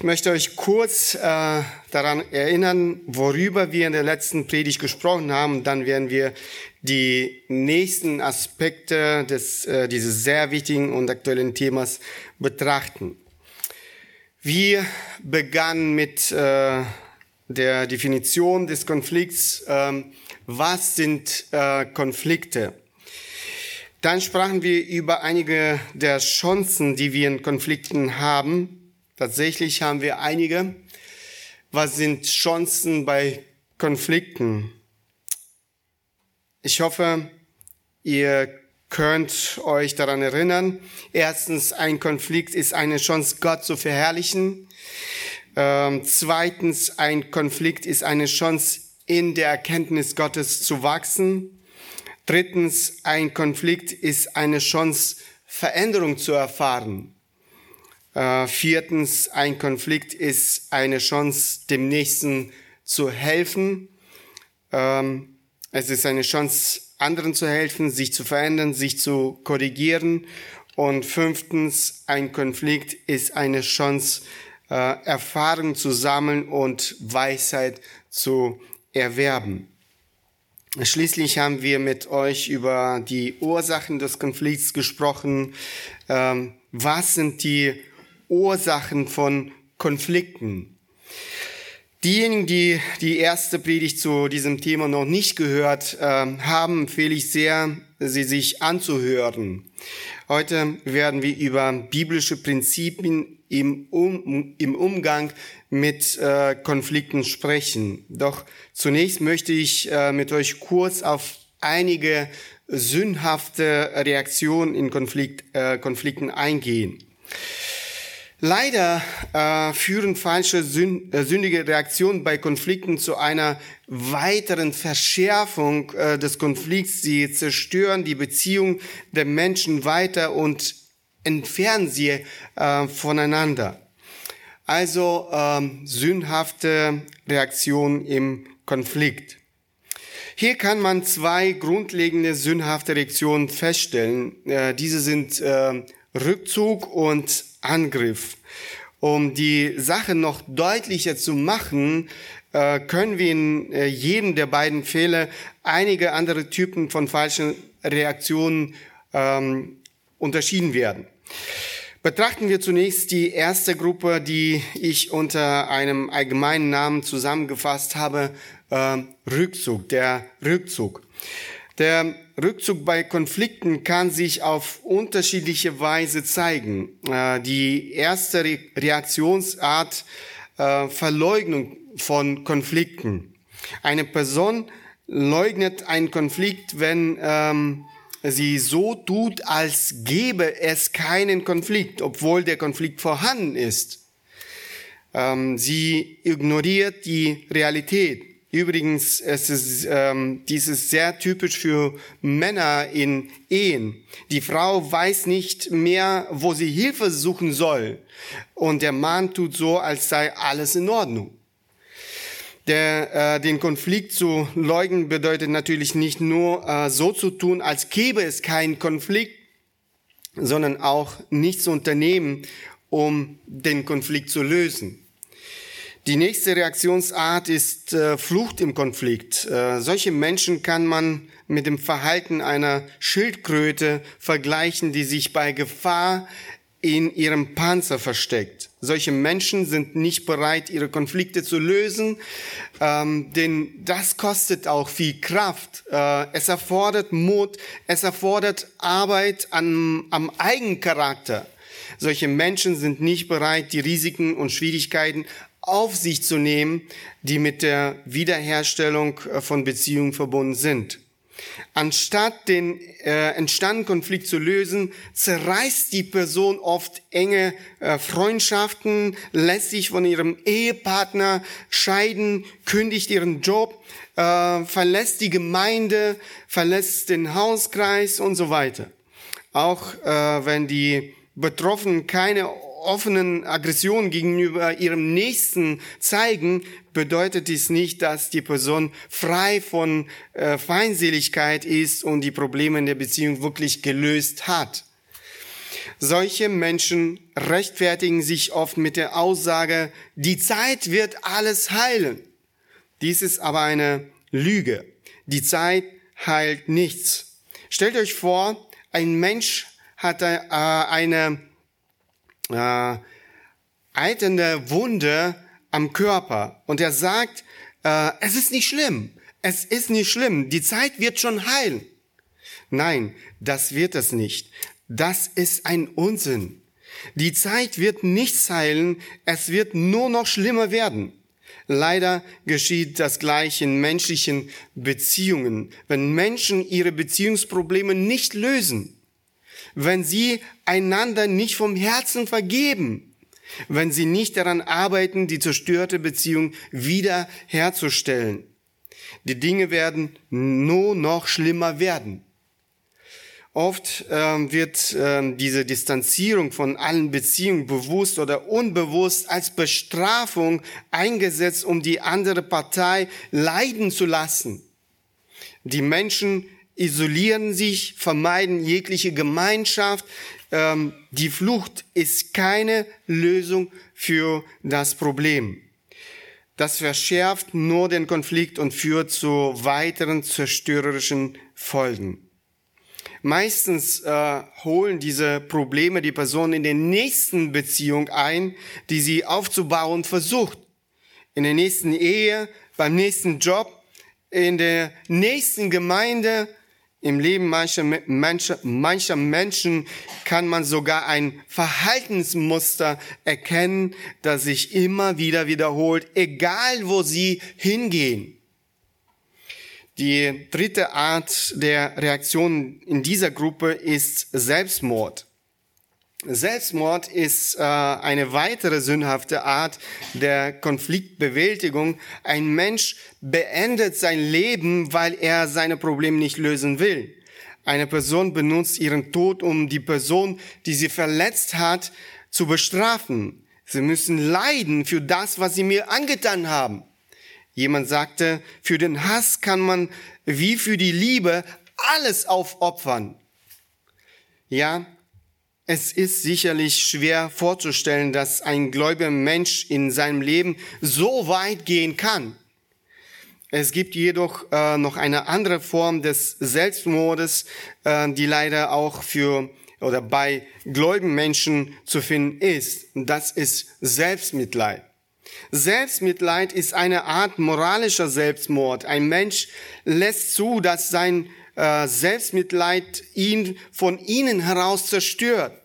Ich möchte euch kurz äh, daran erinnern, worüber wir in der letzten Predigt gesprochen haben. Dann werden wir die nächsten Aspekte des, äh, dieses sehr wichtigen und aktuellen Themas betrachten. Wir begannen mit äh, der Definition des Konflikts. Äh, was sind äh, Konflikte? Dann sprachen wir über einige der Chancen, die wir in Konflikten haben. Tatsächlich haben wir einige. Was sind Chancen bei Konflikten? Ich hoffe, ihr könnt euch daran erinnern. Erstens, ein Konflikt ist eine Chance, Gott zu verherrlichen. Ähm, zweitens, ein Konflikt ist eine Chance, in der Erkenntnis Gottes zu wachsen. Drittens, ein Konflikt ist eine Chance, Veränderung zu erfahren. Äh, viertens, ein Konflikt ist eine Chance, dem Nächsten zu helfen. Ähm, es ist eine Chance, anderen zu helfen, sich zu verändern, sich zu korrigieren. Und fünftens, ein Konflikt ist eine Chance, äh, Erfahrung zu sammeln und Weisheit zu erwerben. Schließlich haben wir mit euch über die Ursachen des Konflikts gesprochen. Ähm, was sind die Ursachen von Konflikten? Diejenigen, die die erste Predigt zu diesem Thema noch nicht gehört äh, haben, empfehle ich sehr, sie sich anzuhören. Heute werden wir über biblische Prinzipien im, im Umgang mit äh, Konflikten sprechen. Doch zunächst möchte ich äh, mit euch kurz auf einige sündhafte Reaktionen in Konflikt, äh, Konflikten eingehen. Leider äh, führen falsche Sünd, äh, sündige Reaktionen bei Konflikten zu einer weiteren Verschärfung äh, des Konflikts. Sie zerstören die Beziehung der Menschen weiter und entfernen sie äh, voneinander. Also ähm, sündhafte Reaktionen im Konflikt. Hier kann man zwei grundlegende sündhafte Reaktionen feststellen. Äh, diese sind äh, Rückzug und Angriff. Um die Sache noch deutlicher zu machen, äh, können wir in äh, jedem der beiden Fälle einige andere Typen von falschen Reaktionen ähm, unterschieden werden. Betrachten wir zunächst die erste Gruppe, die ich unter einem allgemeinen Namen zusammengefasst habe, äh, Rückzug, der Rückzug. Der Rückzug bei Konflikten kann sich auf unterschiedliche Weise zeigen. Äh, die erste Reaktionsart äh, Verleugnung von Konflikten. Eine Person leugnet einen Konflikt, wenn ähm, sie so tut, als gäbe es keinen Konflikt, obwohl der Konflikt vorhanden ist. Ähm, sie ignoriert die Realität. Übrigens, es ist, ähm, dies ist sehr typisch für Männer in Ehen. Die Frau weiß nicht mehr, wo sie Hilfe suchen soll. Und der Mann tut so, als sei alles in Ordnung. Der, äh, den Konflikt zu leugnen bedeutet natürlich nicht nur äh, so zu tun, als gäbe es keinen Konflikt, sondern auch nichts zu unternehmen, um den Konflikt zu lösen. Die nächste Reaktionsart ist äh, Flucht im Konflikt. Äh, solche Menschen kann man mit dem Verhalten einer Schildkröte vergleichen, die sich bei Gefahr in ihrem Panzer versteckt. Solche Menschen sind nicht bereit, ihre Konflikte zu lösen, ähm, denn das kostet auch viel Kraft. Äh, es erfordert Mut, es erfordert Arbeit an, am Eigencharakter. Solche Menschen sind nicht bereit, die Risiken und Schwierigkeiten auf sich zu nehmen, die mit der Wiederherstellung äh, von Beziehungen verbunden sind. Anstatt den äh, entstandenen Konflikt zu lösen, zerreißt die Person oft enge äh, Freundschaften, lässt sich von ihrem Ehepartner scheiden, kündigt ihren Job, äh, verlässt die Gemeinde, verlässt den Hauskreis und so weiter. Auch äh, wenn die Betroffenen keine offenen Aggression gegenüber ihrem Nächsten zeigen, bedeutet dies nicht, dass die Person frei von äh, Feindseligkeit ist und die Probleme in der Beziehung wirklich gelöst hat. Solche Menschen rechtfertigen sich oft mit der Aussage, die Zeit wird alles heilen. Dies ist aber eine Lüge. Die Zeit heilt nichts. Stellt euch vor, ein Mensch hat äh, eine äh, eiternde Wunde am Körper und er sagt, äh, es ist nicht schlimm, es ist nicht schlimm, die Zeit wird schon heilen. Nein, das wird es nicht. Das ist ein Unsinn. Die Zeit wird nichts heilen, es wird nur noch schlimmer werden. Leider geschieht das gleich in menschlichen Beziehungen. Wenn Menschen ihre Beziehungsprobleme nicht lösen, wenn sie einander nicht vom Herzen vergeben, wenn sie nicht daran arbeiten, die zerstörte Beziehung wieder herzustellen. Die Dinge werden nur noch schlimmer werden. Oft ähm, wird ähm, diese Distanzierung von allen Beziehungen bewusst oder unbewusst als Bestrafung eingesetzt, um die andere Partei leiden zu lassen. Die Menschen isolieren sich, vermeiden jegliche Gemeinschaft. Ähm, die Flucht ist keine Lösung für das Problem. Das verschärft nur den Konflikt und führt zu weiteren zerstörerischen Folgen. Meistens äh, holen diese Probleme die Person in der nächsten Beziehung ein, die sie aufzubauen versucht. In der nächsten Ehe, beim nächsten Job, in der nächsten Gemeinde, im Leben mancher, mancher, mancher Menschen kann man sogar ein Verhaltensmuster erkennen, das sich immer wieder wiederholt, egal wo sie hingehen. Die dritte Art der Reaktion in dieser Gruppe ist Selbstmord. Selbstmord ist äh, eine weitere sündhafte Art der Konfliktbewältigung. Ein Mensch beendet sein Leben, weil er seine Probleme nicht lösen will. Eine Person benutzt ihren Tod, um die Person, die sie verletzt hat, zu bestrafen. Sie müssen leiden für das, was sie mir angetan haben. Jemand sagte, für den Hass kann man wie für die Liebe alles aufopfern. Ja, es ist sicherlich schwer vorzustellen, dass ein gläubiger Mensch in seinem Leben so weit gehen kann. Es gibt jedoch äh, noch eine andere Form des Selbstmordes, äh, die leider auch für oder bei gläubigen Menschen zu finden ist. Das ist Selbstmitleid. Selbstmitleid ist eine Art moralischer Selbstmord. Ein Mensch lässt zu, dass sein äh, Selbstmitleid ihn von innen heraus zerstört.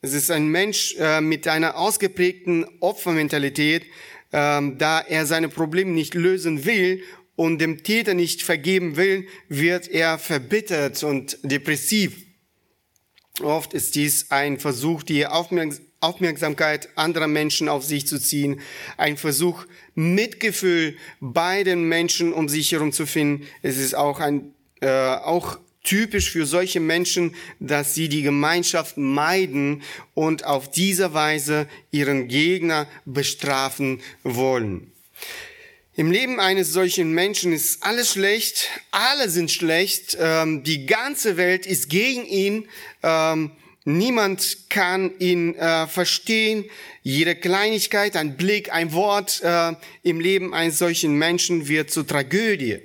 Es ist ein Mensch äh, mit einer ausgeprägten Opfermentalität, äh, da er seine Probleme nicht lösen will und dem Täter nicht vergeben will, wird er verbittert und depressiv. Oft ist dies ein Versuch, die Aufmerksamkeit Aufmerksamkeit anderer Menschen auf sich zu ziehen, ein Versuch, Mitgefühl bei den Menschen um sich herum zu finden. Es ist auch ein, äh, auch typisch für solche Menschen, dass sie die Gemeinschaft meiden und auf diese Weise ihren Gegner bestrafen wollen. Im Leben eines solchen Menschen ist alles schlecht, alle sind schlecht, ähm, die ganze Welt ist gegen ihn. Ähm, Niemand kann ihn äh, verstehen. Jede Kleinigkeit, ein Blick, ein Wort äh, im Leben eines solchen Menschen wird zur Tragödie.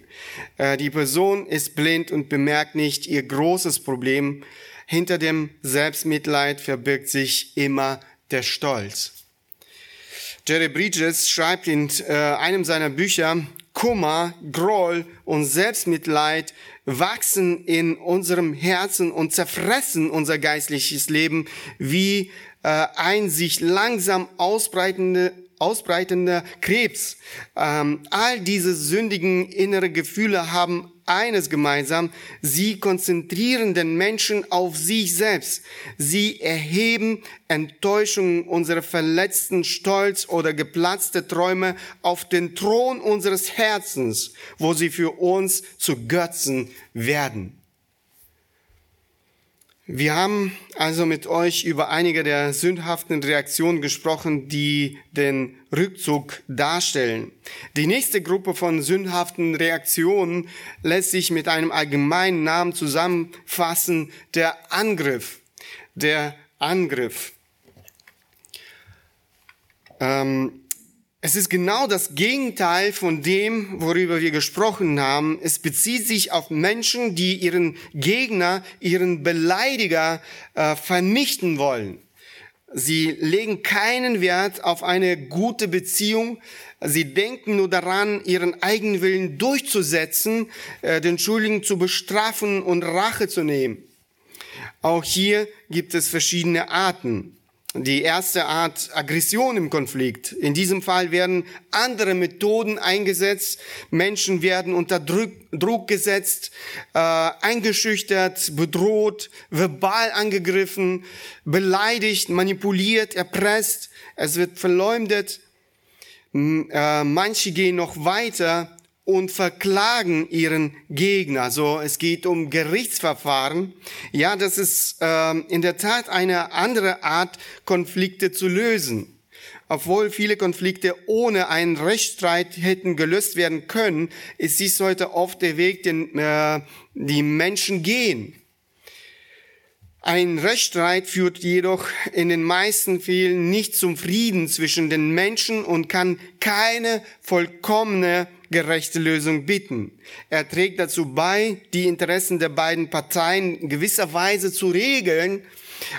Äh, die Person ist blind und bemerkt nicht ihr großes Problem. Hinter dem Selbstmitleid verbirgt sich immer der Stolz. Jerry Bridges schreibt in äh, einem seiner Bücher, Kummer, Groll und Selbstmitleid wachsen in unserem Herzen und zerfressen unser geistliches Leben wie äh, ein sich langsam ausbreitende ausbreitender Krebs. Ähm, all diese sündigen innere Gefühle haben eines gemeinsam. Sie konzentrieren den Menschen auf sich selbst. Sie erheben Enttäuschungen, unsere verletzten Stolz oder geplatzte Träume auf den Thron unseres Herzens, wo sie für uns zu Götzen werden. Wir haben also mit euch über einige der sündhaften Reaktionen gesprochen, die den Rückzug darstellen. Die nächste Gruppe von sündhaften Reaktionen lässt sich mit einem allgemeinen Namen zusammenfassen, der Angriff. der Angriff. Ähm, es ist genau das Gegenteil von dem, worüber wir gesprochen haben. Es bezieht sich auf Menschen, die ihren Gegner, ihren Beleidiger äh, vernichten wollen. Sie legen keinen Wert auf eine gute Beziehung. Sie denken nur daran, ihren eigenen Willen durchzusetzen, äh, den Schuldigen zu bestrafen und Rache zu nehmen. Auch hier gibt es verschiedene Arten die erste Art Aggression im Konflikt. In diesem Fall werden andere Methoden eingesetzt. Menschen werden unter Druck, gesetzt, äh, eingeschüchtert, bedroht, verbal angegriffen, beleidigt, manipuliert, erpresst. Es wird verleumdet. Äh, manche gehen noch weiter und verklagen ihren Gegner. So, es geht um Gerichtsverfahren. Ja, das ist äh, in der Tat eine andere Art, Konflikte zu lösen. Obwohl viele Konflikte ohne einen Rechtsstreit hätten gelöst werden können, ist dies heute oft der Weg, den äh, die Menschen gehen. Ein Rechtsstreit führt jedoch in den meisten Fällen nicht zum Frieden zwischen den Menschen und kann keine vollkommene gerechte Lösung bieten. Er trägt dazu bei, die Interessen der beiden Parteien in gewisser Weise zu regeln,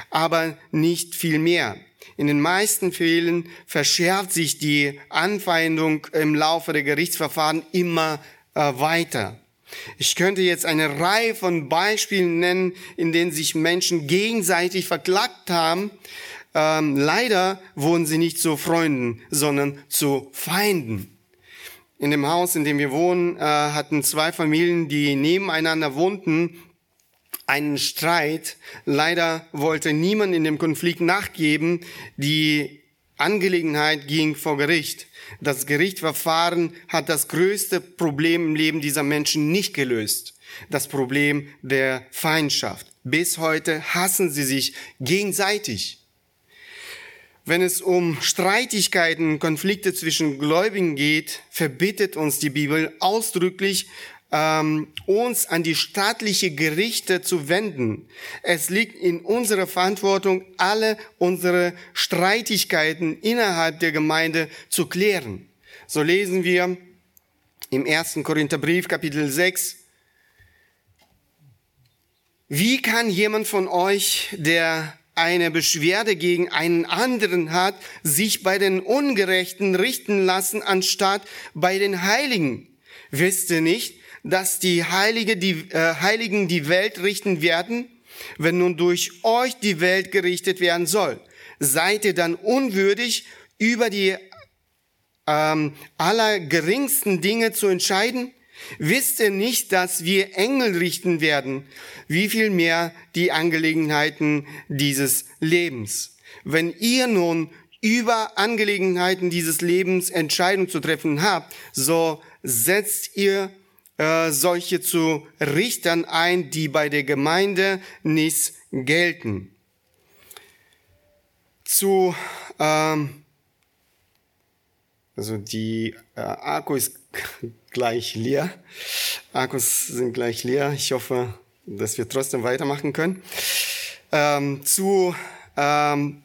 aber nicht viel mehr. In den meisten Fällen verschärft sich die Anfeindung im Laufe der Gerichtsverfahren immer äh, weiter. Ich könnte jetzt eine Reihe von Beispielen nennen, in denen sich Menschen gegenseitig verklagt haben. Ähm, leider wurden sie nicht zu Freunden, sondern zu Feinden. In dem Haus, in dem wir wohnen, äh, hatten zwei Familien, die nebeneinander wohnten, einen Streit. Leider wollte niemand in dem Konflikt nachgeben. Die Angelegenheit ging vor Gericht. Das Gerichtsverfahren hat das größte Problem im Leben dieser Menschen nicht gelöst. Das Problem der Feindschaft. Bis heute hassen sie sich gegenseitig. Wenn es um Streitigkeiten, Konflikte zwischen Gläubigen geht, verbittet uns die Bibel ausdrücklich, ähm, uns an die staatliche Gerichte zu wenden. Es liegt in unserer Verantwortung, alle unsere Streitigkeiten innerhalb der Gemeinde zu klären. So lesen wir im ersten Korintherbrief, Kapitel 6, wie kann jemand von euch, der eine Beschwerde gegen einen anderen hat, sich bei den Ungerechten richten lassen, anstatt bei den Heiligen. Wisst ihr nicht, dass die, Heilige, die äh, Heiligen die Welt richten werden, wenn nun durch euch die Welt gerichtet werden soll? Seid ihr dann unwürdig, über die ähm, allergeringsten Dinge zu entscheiden? Wisst ihr nicht, dass wir Engel richten werden? Wie viel mehr die Angelegenheiten dieses Lebens? Wenn ihr nun über Angelegenheiten dieses Lebens Entscheidungen zu treffen habt, so setzt ihr äh, solche zu Richtern ein, die bei der Gemeinde nicht gelten. Zu ähm, also die äh, Akku ist gleich leer. Akkus sind gleich leer. Ich hoffe, dass wir trotzdem weitermachen können. Ähm, zu ähm,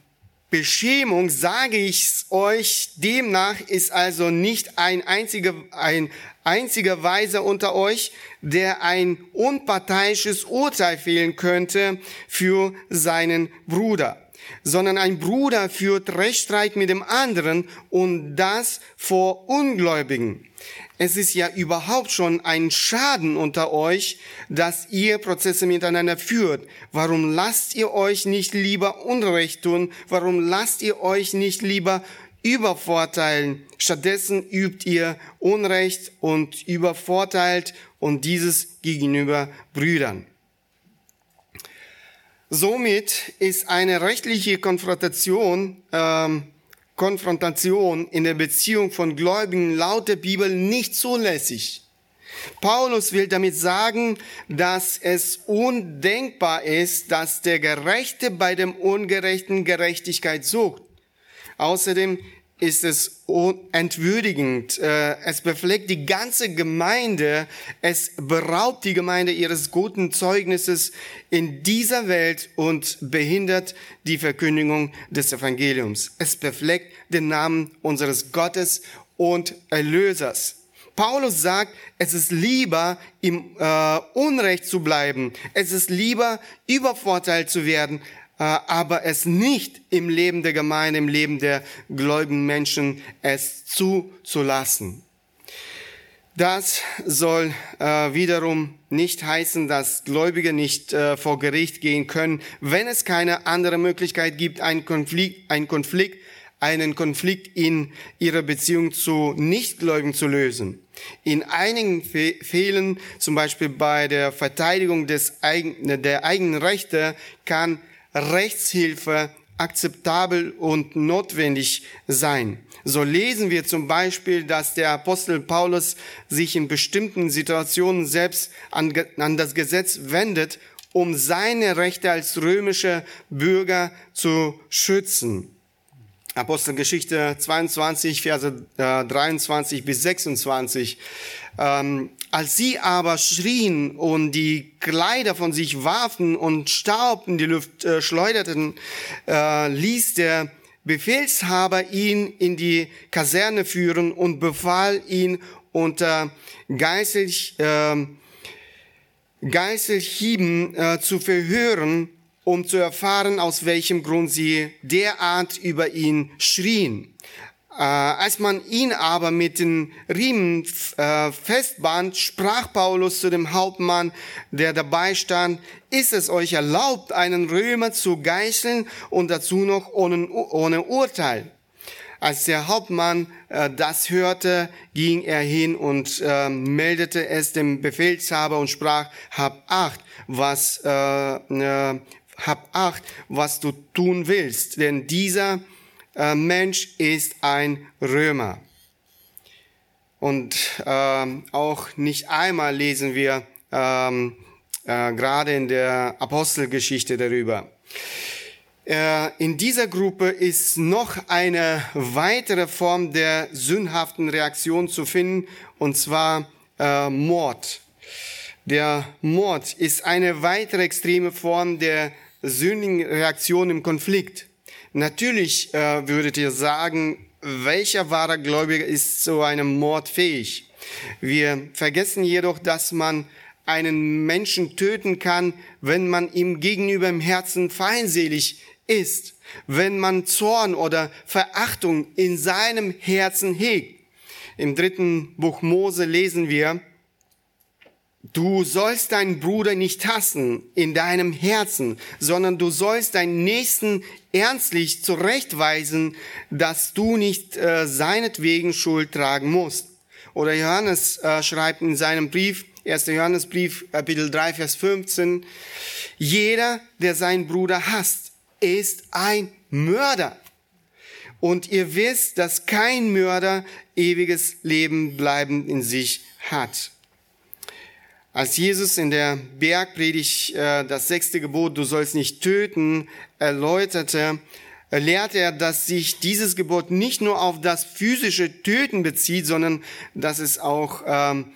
Beschämung sage ich euch, demnach ist also nicht ein einziger, ein einziger Weiser unter euch, der ein unparteiisches Urteil fehlen könnte für seinen Bruder sondern ein Bruder führt Rechtsstreit mit dem anderen und das vor Ungläubigen. Es ist ja überhaupt schon ein Schaden unter euch, dass ihr Prozesse miteinander führt. Warum lasst ihr euch nicht lieber Unrecht tun? Warum lasst ihr euch nicht lieber übervorteilen? Stattdessen übt ihr Unrecht und übervorteilt und dieses gegenüber Brüdern. Somit ist eine rechtliche Konfrontation, ähm, Konfrontation in der Beziehung von Gläubigen laut der Bibel nicht zulässig. Paulus will damit sagen, dass es undenkbar ist, dass der Gerechte bei dem Ungerechten Gerechtigkeit sucht. Außerdem ist es entwürdigend. Äh, es befleckt die ganze Gemeinde. Es beraubt die Gemeinde ihres guten Zeugnisses in dieser Welt und behindert die Verkündigung des Evangeliums. Es befleckt den Namen unseres Gottes und Erlösers. Paulus sagt, es ist lieber im äh, Unrecht zu bleiben. Es ist lieber übervorteilt zu werden, aber es nicht im Leben der Gemeinde, im Leben der gläubigen Menschen es zuzulassen. Das soll äh, wiederum nicht heißen, dass Gläubige nicht äh, vor Gericht gehen können, wenn es keine andere Möglichkeit gibt, einen Konflikt, einen Konflikt, einen Konflikt in ihrer Beziehung zu Nichtgläubigen zu lösen. In einigen Fällen, zum Beispiel bei der Verteidigung des eigen, der eigenen Rechte, kann Rechtshilfe akzeptabel und notwendig sein. So lesen wir zum Beispiel, dass der Apostel Paulus sich in bestimmten Situationen selbst an, an das Gesetz wendet, um seine Rechte als römischer Bürger zu schützen. Apostelgeschichte 22, Verse 23 bis 26. Ähm, als sie aber schrien und die Kleider von sich warfen und Staub in die Luft äh, schleuderten, äh, ließ der Befehlshaber ihn in die Kaserne führen und befahl ihn unter Geißel, äh, Geißelhieben äh, zu verhören um zu erfahren, aus welchem Grund sie derart über ihn schrien. Äh, als man ihn aber mit den Riemen äh, festband, sprach Paulus zu dem Hauptmann, der dabei stand, ist es euch erlaubt, einen Römer zu geißeln und dazu noch ohne, ohne Urteil? Als der Hauptmann äh, das hörte, ging er hin und äh, meldete es dem Befehlshaber und sprach, hab acht, was, äh, äh, hab acht, was du tun willst, denn dieser äh, Mensch ist ein Römer. Und ähm, auch nicht einmal lesen wir ähm, äh, gerade in der Apostelgeschichte darüber. Äh, in dieser Gruppe ist noch eine weitere Form der sündhaften Reaktion zu finden, und zwar äh, Mord. Der Mord ist eine weitere extreme Form der sündigen Reaktion im Konflikt. Natürlich äh, würdet ihr sagen, welcher wahre Gläubiger ist zu einem Mord fähig? Wir vergessen jedoch, dass man einen Menschen töten kann, wenn man ihm gegenüber im Herzen feindselig ist, wenn man Zorn oder Verachtung in seinem Herzen hegt. Im dritten Buch Mose lesen wir, Du sollst deinen Bruder nicht hassen in deinem Herzen, sondern du sollst deinen Nächsten ernstlich zurechtweisen, dass du nicht äh, seinetwegen Schuld tragen musst. Oder Johannes äh, schreibt in seinem Brief, 1. Johannesbrief, Kapitel 3, Vers 15, jeder, der seinen Bruder hasst, ist ein Mörder. Und ihr wisst, dass kein Mörder ewiges Leben bleibend in sich hat. Als Jesus in der Bergpredigt äh, das sechste Gebot, du sollst nicht töten, erläuterte, lehrte er, dass sich dieses Gebot nicht nur auf das physische Töten bezieht, sondern dass es auch, ähm,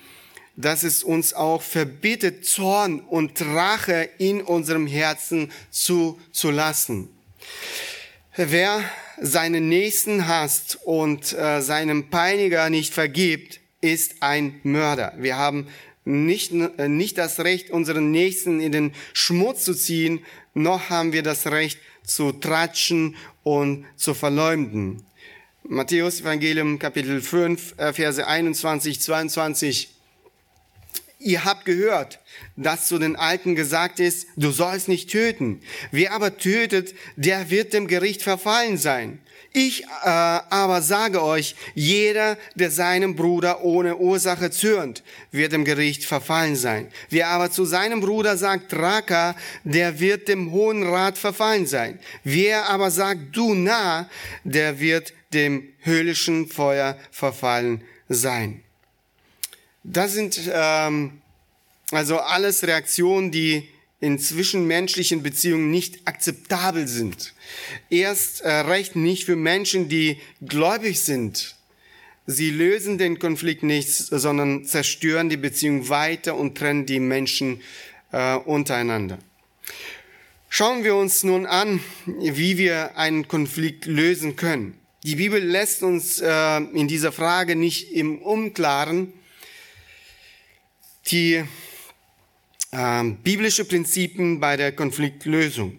dass es uns auch verbietet, Zorn und Rache in unserem Herzen zu, zu lassen. Wer seinen Nächsten hasst und äh, seinem Peiniger nicht vergibt, ist ein Mörder. Wir haben nicht, äh, nicht das Recht, unseren Nächsten in den Schmutz zu ziehen, noch haben wir das Recht zu tratschen und zu verleumden. Matthäus Evangelium Kapitel 5, äh, Verse 21, 22. Ihr habt gehört, dass zu den Alten gesagt ist, du sollst nicht töten. Wer aber tötet, der wird dem Gericht verfallen sein. Ich äh, aber sage euch, jeder, der seinem Bruder ohne Ursache zürnt, wird im Gericht verfallen sein. Wer aber zu seinem Bruder sagt, Raka, der wird dem Hohen Rat verfallen sein. Wer aber sagt, du nah, der wird dem höllischen Feuer verfallen sein. Das sind ähm, also alles Reaktionen, die in zwischenmenschlichen Beziehungen nicht akzeptabel sind. Erst äh, recht nicht für Menschen, die gläubig sind. Sie lösen den Konflikt nicht, sondern zerstören die Beziehung weiter und trennen die Menschen äh, untereinander. Schauen wir uns nun an, wie wir einen Konflikt lösen können. Die Bibel lässt uns äh, in dieser Frage nicht im Unklaren. Die äh, biblische Prinzipien bei der Konfliktlösung.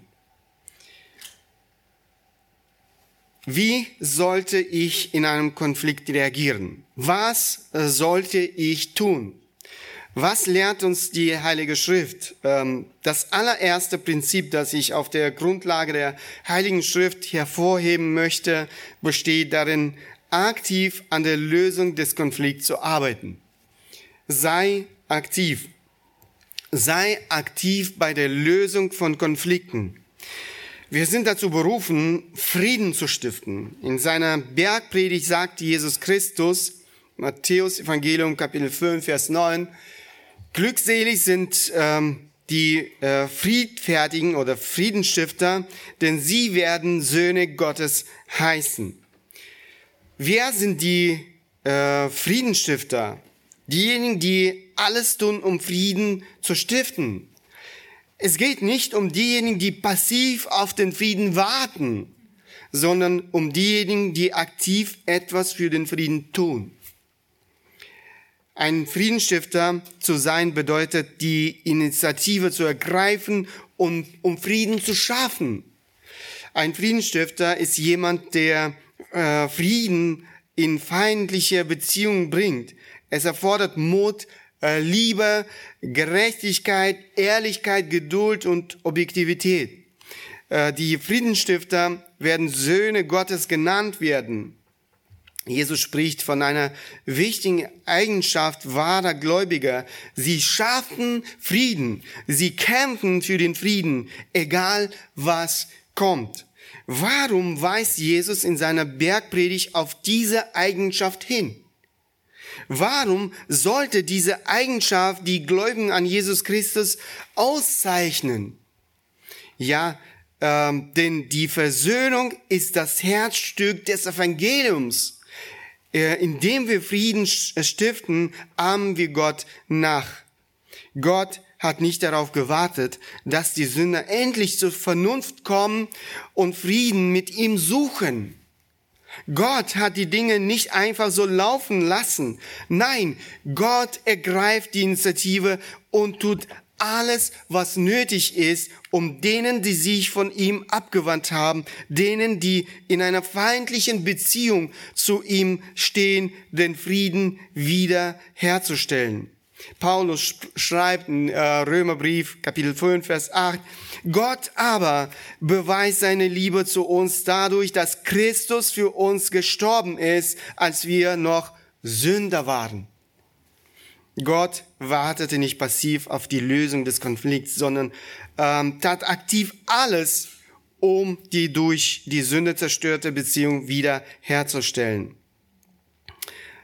Wie sollte ich in einem Konflikt reagieren? Was sollte ich tun? Was lehrt uns die Heilige Schrift? Ähm, das allererste Prinzip, das ich auf der Grundlage der Heiligen Schrift hervorheben möchte, besteht darin, aktiv an der Lösung des Konflikts zu arbeiten. Sei aktiv. Sei aktiv bei der Lösung von Konflikten. Wir sind dazu berufen, Frieden zu stiften. In seiner Bergpredigt sagt Jesus Christus, Matthäus Evangelium Kapitel 5, Vers 9, Glückselig sind ähm, die äh, Friedfertigen oder Friedenstifter, denn sie werden Söhne Gottes heißen. Wer sind die äh, Friedenstifter? Diejenigen, die alles tun, um Frieden zu stiften. Es geht nicht um diejenigen, die passiv auf den Frieden warten, sondern um diejenigen, die aktiv etwas für den Frieden tun. Ein Friedensstifter zu sein bedeutet, die Initiative zu ergreifen und um Frieden zu schaffen. Ein Friedensstifter ist jemand, der äh, Frieden in feindliche Beziehungen bringt. Es erfordert Mut, äh, Liebe, Gerechtigkeit, Ehrlichkeit, Geduld und Objektivität. Äh, die Friedensstifter werden Söhne Gottes genannt werden. Jesus spricht von einer wichtigen Eigenschaft wahrer Gläubiger. Sie schaffen Frieden. Sie kämpfen für den Frieden, egal was kommt. Warum weist Jesus in seiner Bergpredigt auf diese Eigenschaft hin? Warum sollte diese Eigenschaft die Gläubigen an Jesus Christus auszeichnen? Ja, ähm, denn die Versöhnung ist das Herzstück des Evangeliums. Äh, indem wir Frieden äh, stiften, ahmen wir Gott nach. Gott hat nicht darauf gewartet, dass die Sünder endlich zur Vernunft kommen und Frieden mit ihm suchen. Gott hat die Dinge nicht einfach so laufen lassen. Nein, Gott ergreift die Initiative und tut alles, was nötig ist, um denen, die sich von ihm abgewandt haben, denen, die in einer feindlichen Beziehung zu ihm stehen, den Frieden wieder herzustellen. Paulus schreibt in äh, Römerbrief Kapitel 5 Vers 8, Gott aber beweist seine Liebe zu uns dadurch, dass Christus für uns gestorben ist, als wir noch Sünder waren. Gott wartete nicht passiv auf die Lösung des Konflikts, sondern ähm, tat aktiv alles, um die durch die Sünde zerstörte Beziehung wieder herzustellen.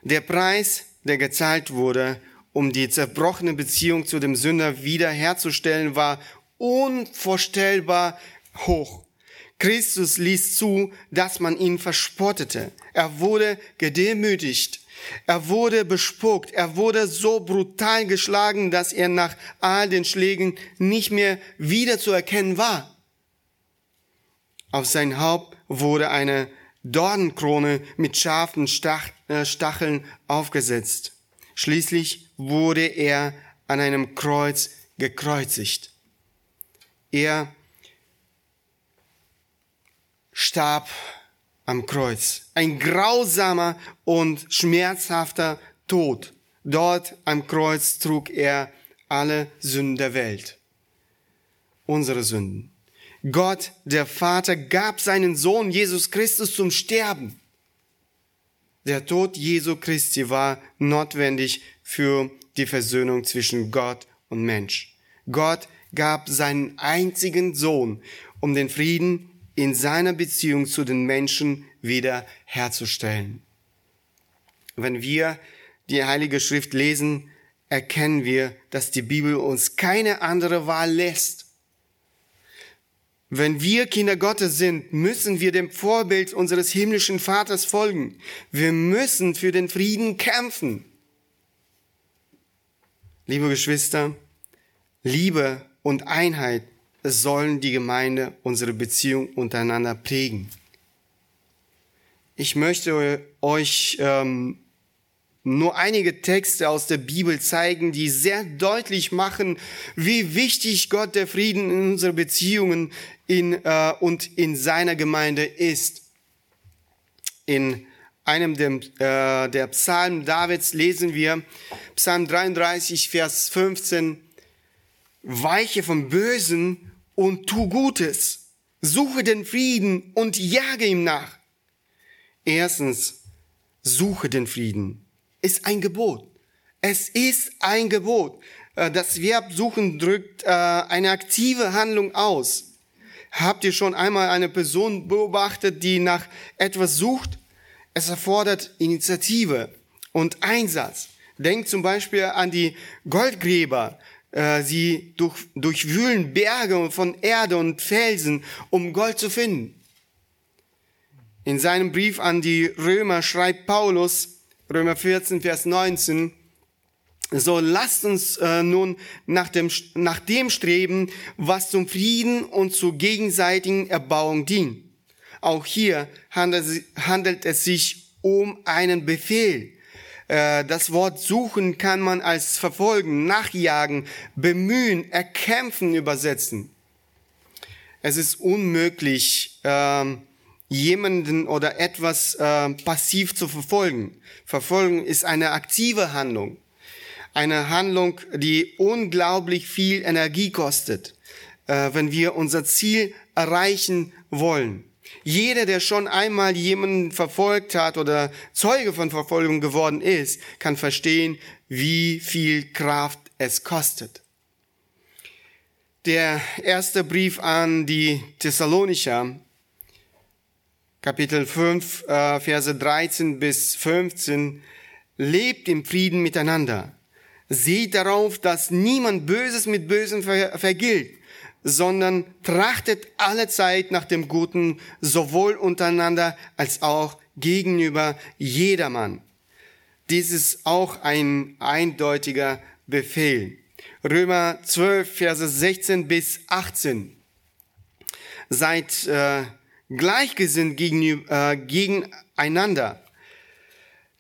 Der Preis, der gezahlt wurde, um die zerbrochene Beziehung zu dem Sünder wiederherzustellen, war unvorstellbar hoch. Christus ließ zu, dass man ihn verspottete. Er wurde gedemütigt er wurde bespuckt, er wurde so brutal geschlagen, dass er nach all den Schlägen nicht mehr wiederzuerkennen war. Auf sein Haupt wurde eine Dornenkrone mit scharfen äh, Stacheln aufgesetzt. Schließlich wurde er an einem Kreuz gekreuzigt. Er starb am Kreuz. Ein grausamer und schmerzhafter Tod. Dort am Kreuz trug er alle Sünden der Welt. Unsere Sünden. Gott, der Vater, gab seinen Sohn Jesus Christus zum Sterben. Der Tod Jesu Christi war notwendig für die Versöhnung zwischen Gott und Mensch. Gott gab seinen einzigen Sohn, um den Frieden in seiner Beziehung zu den Menschen wieder herzustellen. Wenn wir die Heilige Schrift lesen, erkennen wir, dass die Bibel uns keine andere Wahl lässt, Wenn wir Kinder Gottes sind, müssen wir dem Vorbild unseres himmlischen Vaters folgen. Wir müssen für den Frieden kämpfen. Liebe Geschwister, Liebe und Einheit sollen die Gemeinde, unsere Beziehung untereinander prägen. Ich möchte euch ähm, nur einige Texte aus der Bibel zeigen, die sehr deutlich machen, wie wichtig Gott der Frieden in unsere Beziehungen in, äh, und in seiner Gemeinde ist. In einem der, äh, der Psalmen Davids lesen wir Psalm 33, Vers 15, Weiche vom Bösen und tu Gutes, suche den Frieden und jage ihm nach. Erstens, suche den Frieden ist ein Gebot. Es ist ein Gebot. Äh, das Verb suchen drückt äh, eine aktive Handlung aus. Habt ihr schon einmal eine Person beobachtet, die nach etwas sucht? Es erfordert Initiative und Einsatz. Denkt zum Beispiel an die Goldgräber. Äh, sie durch, durchwühlen Berge von Erde und Felsen, um Gold zu finden. In seinem Brief an die Römer schreibt Paulus, Römer 14, Vers 19. So lasst uns äh, nun nach dem, nach dem streben, was zum Frieden und zur gegenseitigen Erbauung dient. Auch hier handelt, es sich um einen Befehl. Äh, das Wort suchen kann man als verfolgen, nachjagen, bemühen, erkämpfen übersetzen. Es ist unmöglich, ähm, jemanden oder etwas äh, passiv zu verfolgen. Verfolgen ist eine aktive Handlung. Eine Handlung, die unglaublich viel Energie kostet, äh, wenn wir unser Ziel erreichen wollen. Jeder, der schon einmal jemanden verfolgt hat oder Zeuge von Verfolgung geworden ist, kann verstehen, wie viel Kraft es kostet. Der erste Brief an die Thessalonicher Kapitel 5, äh, Verse 13 bis 15, lebt im Frieden miteinander. Seht darauf, dass niemand Böses mit Bösem ver vergilt, sondern trachtet alle Zeit nach dem Guten, sowohl untereinander als auch gegenüber jedermann. Dies ist auch ein eindeutiger Befehl. Römer 12, Verse 16 bis 18. Seid äh, gleichgesinnt gegenüber, äh, gegeneinander.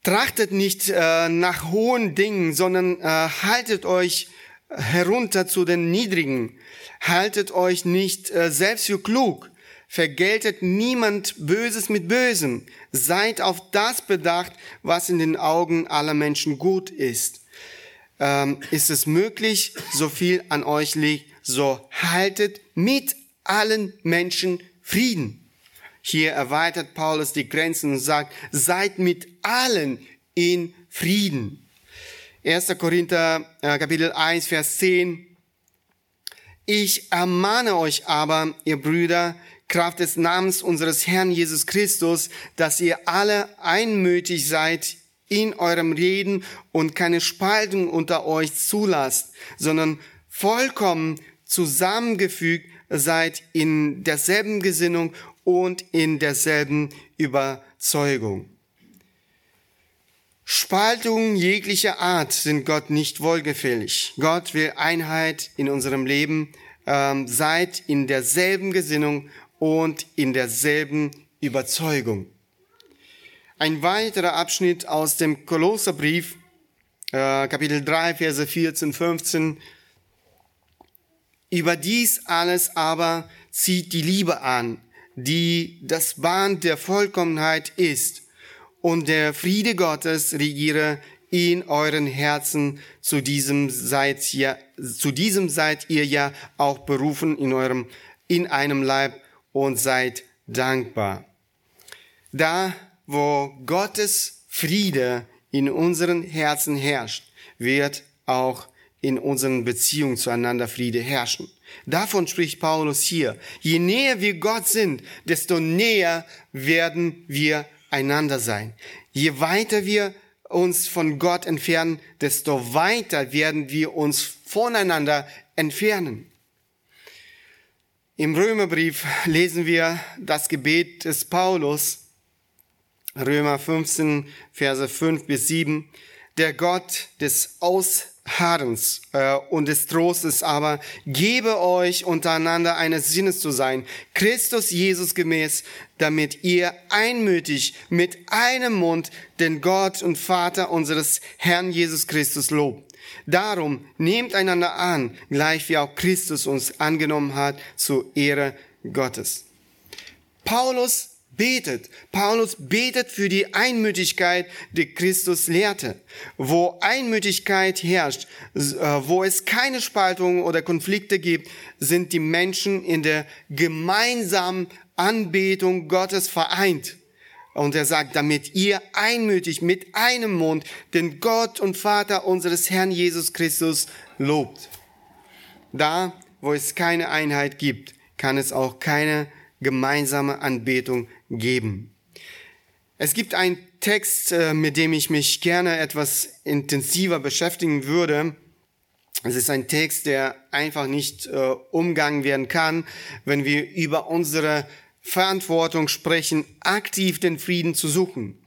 Trachtet nicht äh, nach hohen Dingen, sondern äh, haltet euch herunter zu den Niedrigen. Haltet euch nicht äh, selbst für klug. Vergeltet niemand Böses mit Bösem. Seid auf das bedacht, was in den Augen aller Menschen gut ist. Ähm, ist es möglich, so viel an euch liegt, so haltet mit allen Menschen Frieden. Hier erweitert Paulus die Grenzen und sagt, seid mit allen in Frieden. 1. Korinther äh, Kapitel 1, Vers 10. Ich ermahne euch aber, ihr Brüder, Kraft des Namens unseres Herrn Jesus Christus, dass ihr alle einmütig seid in eurem Reden und keine Spaltung unter euch zulasst, sondern vollkommen zusammengefügt seid in derselben Gesinnung und in derselben Überzeugung. Spaltungen jeglicher Art sind Gott nicht wohlgefällig. Gott will Einheit in unserem Leben, ähm, seid in derselben Gesinnung und in derselben Überzeugung. Ein weiterer Abschnitt aus dem Kolosserbrief, äh, Kapitel 3, Verse 14, 15. Über dies alles aber zieht die Liebe an, die das Band der Vollkommenheit ist. Und der Friede Gottes regiere in euren Herzen. Zu diesem seid ihr, zu diesem seid ihr ja auch berufen in eurem, in einem Leib und seid dankbar. Da, wo Gottes Friede in unseren Herzen herrscht, wird auch in unseren Beziehungen zueinander Friede herrschen. Davon spricht Paulus hier. Je näher wir Gott sind, desto näher werden wir einander sein. Je weiter wir uns von Gott entfernen, desto weiter werden wir uns voneinander entfernen. Im Römerbrief lesen wir das Gebet des Paulus, Römer 15, Verse 5 bis 7. Der Gott des Ausharrens äh, und des Trostes aber gebe euch untereinander eines Sinnes zu sein, Christus Jesus gemäß, damit ihr einmütig mit einem Mund den Gott und Vater unseres Herrn Jesus Christus lobt. Darum nehmt einander an, gleich wie auch Christus uns angenommen hat, zur Ehre Gottes. Paulus betet. Paulus betet für die Einmütigkeit, die Christus lehrte. Wo Einmütigkeit herrscht, äh, wo es keine Spaltung oder Konflikte gibt, sind die Menschen in der gemeinsamen Anbetung Gottes vereint. Und er sagt, damit ihr einmütig mit einem Mund den Gott und Vater unseres Herrn Jesus Christus lobt. Da, wo es keine Einheit gibt, kann es auch keine gemeinsame Anbetung geben. Es gibt einen Text, äh, mit dem ich mich gerne etwas intensiver beschäftigen würde. Es ist ein Text, der einfach nicht äh, umgangen werden kann, wenn wir über unsere Verantwortung sprechen, aktiv den Frieden zu suchen.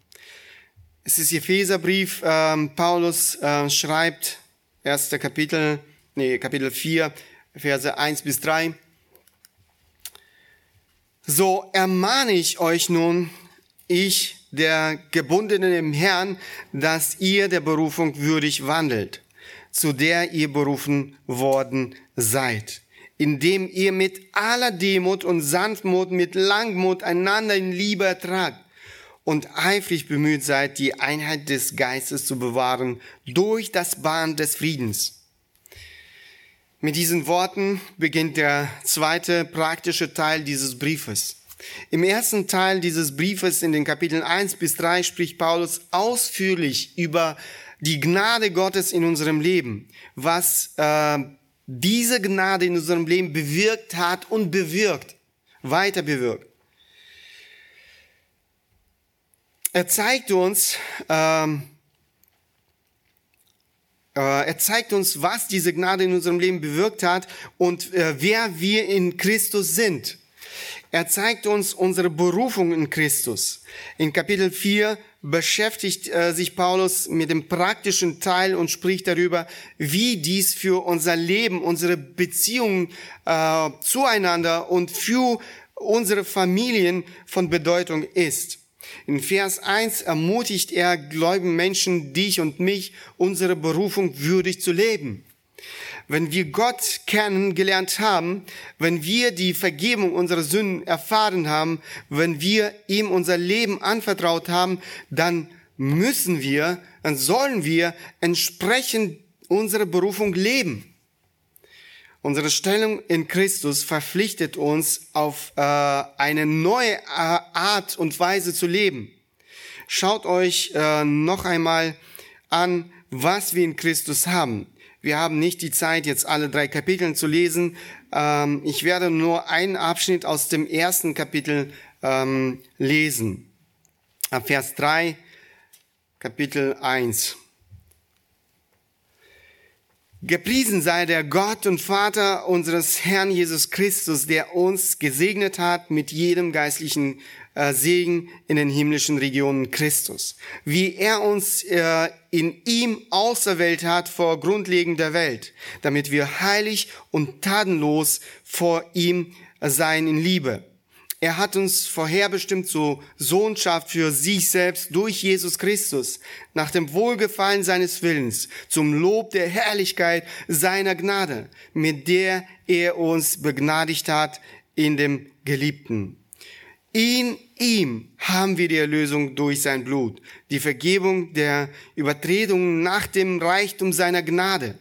Es ist Epheserbrief, ähm, Paulus äh, schreibt, erster Kapitel, nee, Kapitel 4, Verse 1 bis 3. So ermahne ich euch nun, ich, der Gebundene im Herrn, dass ihr der Berufung würdig wandelt, zu der ihr berufen worden seid indem ihr mit aller Demut und Sanftmut, mit Langmut einander in Liebe ertragt und eifrig bemüht seid, die Einheit des Geistes zu bewahren durch das Bahn des Friedens. Mit diesen Worten beginnt der zweite praktische Teil dieses Briefes. Im ersten Teil dieses Briefes in den Kapiteln 1 bis 3 spricht Paulus ausführlich über die Gnade Gottes in unserem Leben, was äh, diese Gnade in unserem Leben bewirkt hat und bewirkt, weiter bewirkt. Er zeigt uns, ähm, äh, er zeigt uns, was diese Gnade in unserem Leben bewirkt hat und äh, wer wir in Christus sind. Er zeigt uns unsere Berufung in Christus. In Kapitel 4 beschäftigt äh, sich Paulus mit dem praktischen Teil und spricht darüber, wie dies für unser Leben, unsere Beziehungen äh, zueinander und für unsere Familien von Bedeutung ist. In Vers 1 ermutigt er gläubigen Menschen, dich und mich, unsere Berufung würdig zu leben wenn wir Gott kennengelernt haben, wenn wir die Vergebung unserer Sünden erfahren haben, wenn wir ihm unser Leben anvertraut haben, dann müssen wir, dann sollen wir entsprechend unserer Berufung leben. Unsere Stellung in Christus verpflichtet uns auf äh, eine neue äh, Art und Weise zu leben. Schaut euch äh, noch einmal an, was wir in Christus haben. Wir haben nicht die Zeit, jetzt alle drei Kapitel zu lesen. Ähm, ich werde nur einen Abschnitt aus dem ersten Kapitel ähm, lesen. Ab Vers 3, Kapitel 1. Gepriesen sei der Gott und Vater unseres Herrn Jesus Christus, der uns gesegnet hat mit jedem geistlichen äh, Segen in den himmlischen Regionen Christus. Wie er uns äh, in ihm auserwählt hat vor Grundlegen der Welt, damit wir heilig und tatenlos vor ihm sein in Liebe. Er hat uns vorherbestimmt zur Sohnschaft für sich selbst durch Jesus Christus, nach dem Wohlgefallen seines Willens, zum Lob der Herrlichkeit seiner Gnade, mit der er uns begnadigt hat in dem Geliebten. In ihm haben wir die Erlösung durch sein Blut, die Vergebung der Übertretungen nach dem Reichtum seiner Gnade,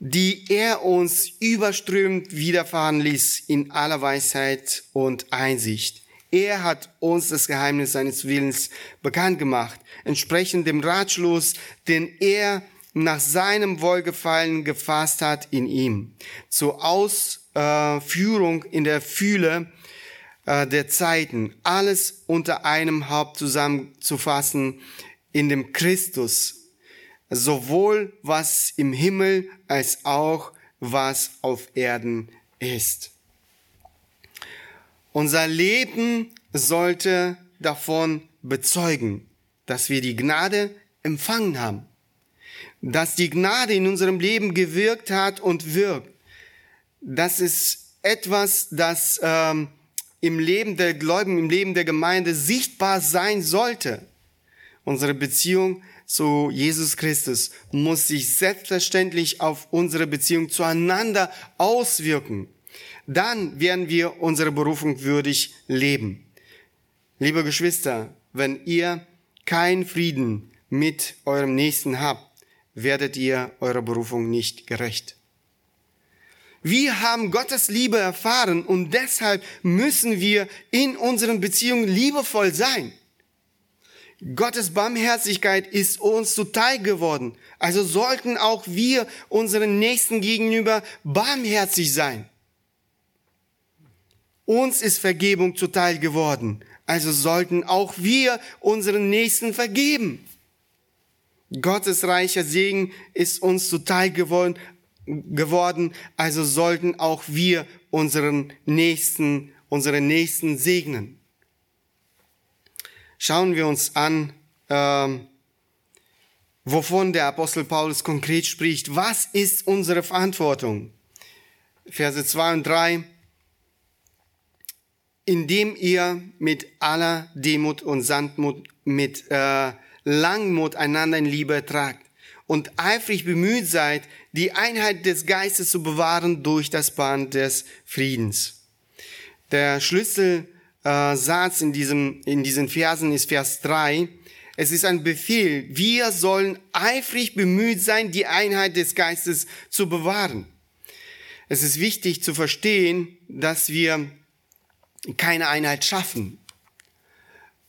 die er uns überströmend widerfahren ließ in aller Weisheit und Einsicht. Er hat uns das Geheimnis seines Willens bekannt gemacht, entsprechend dem Ratschluss, den er nach seinem Wohlgefallen gefasst hat in ihm, zur Ausführung in der Fühle äh, der Zeiten, alles unter einem Haupt zusammenzufassen in dem Christus, sowohl was im Himmel als auch was auf Erden ist. Unser Leben sollte davon bezeugen, dass wir die Gnade empfangen haben, dass die Gnade in unserem Leben gewirkt hat und wirkt. Das ist etwas, das ähm, im Leben der Gläubigen, im Leben der Gemeinde sichtbar sein sollte. Unsere Beziehung zu Jesus Christus muss sich selbstverständlich auf unsere Beziehung zueinander auswirken. Dann werden wir unsere Berufung würdig leben. Liebe Geschwister, wenn ihr keinen Frieden mit eurem Nächsten habt, werdet ihr eurer Berufung nicht gerecht. Wir haben Gottes Liebe erfahren und deshalb müssen wir in unseren Beziehungen liebevoll sein. Gottes Barmherzigkeit ist uns zuteil geworden. Also sollten auch wir unseren Nächsten gegenüber barmherzig sein. Uns ist Vergebung zuteil geworden. Also sollten auch wir unseren Nächsten vergeben. Gottes reicher Segen ist uns zuteil geworden, geworden, also sollten auch wir unseren Nächsten, unsere Nächsten segnen. Schauen wir uns an, ähm, wovon der Apostel Paulus konkret spricht. Was ist unsere Verantwortung? Verse 2 und 3. Indem ihr mit aller Demut und Sandmut, mit äh, Langmut einander in Liebe tragt und eifrig bemüht seid, die Einheit des Geistes zu bewahren durch das Band des Friedens. Der Schlüsselsatz in, diesem, in diesen Versen ist Vers 3. Es ist ein Befehl. Wir sollen eifrig bemüht sein, die Einheit des Geistes zu bewahren. Es ist wichtig zu verstehen, dass wir keine Einheit schaffen.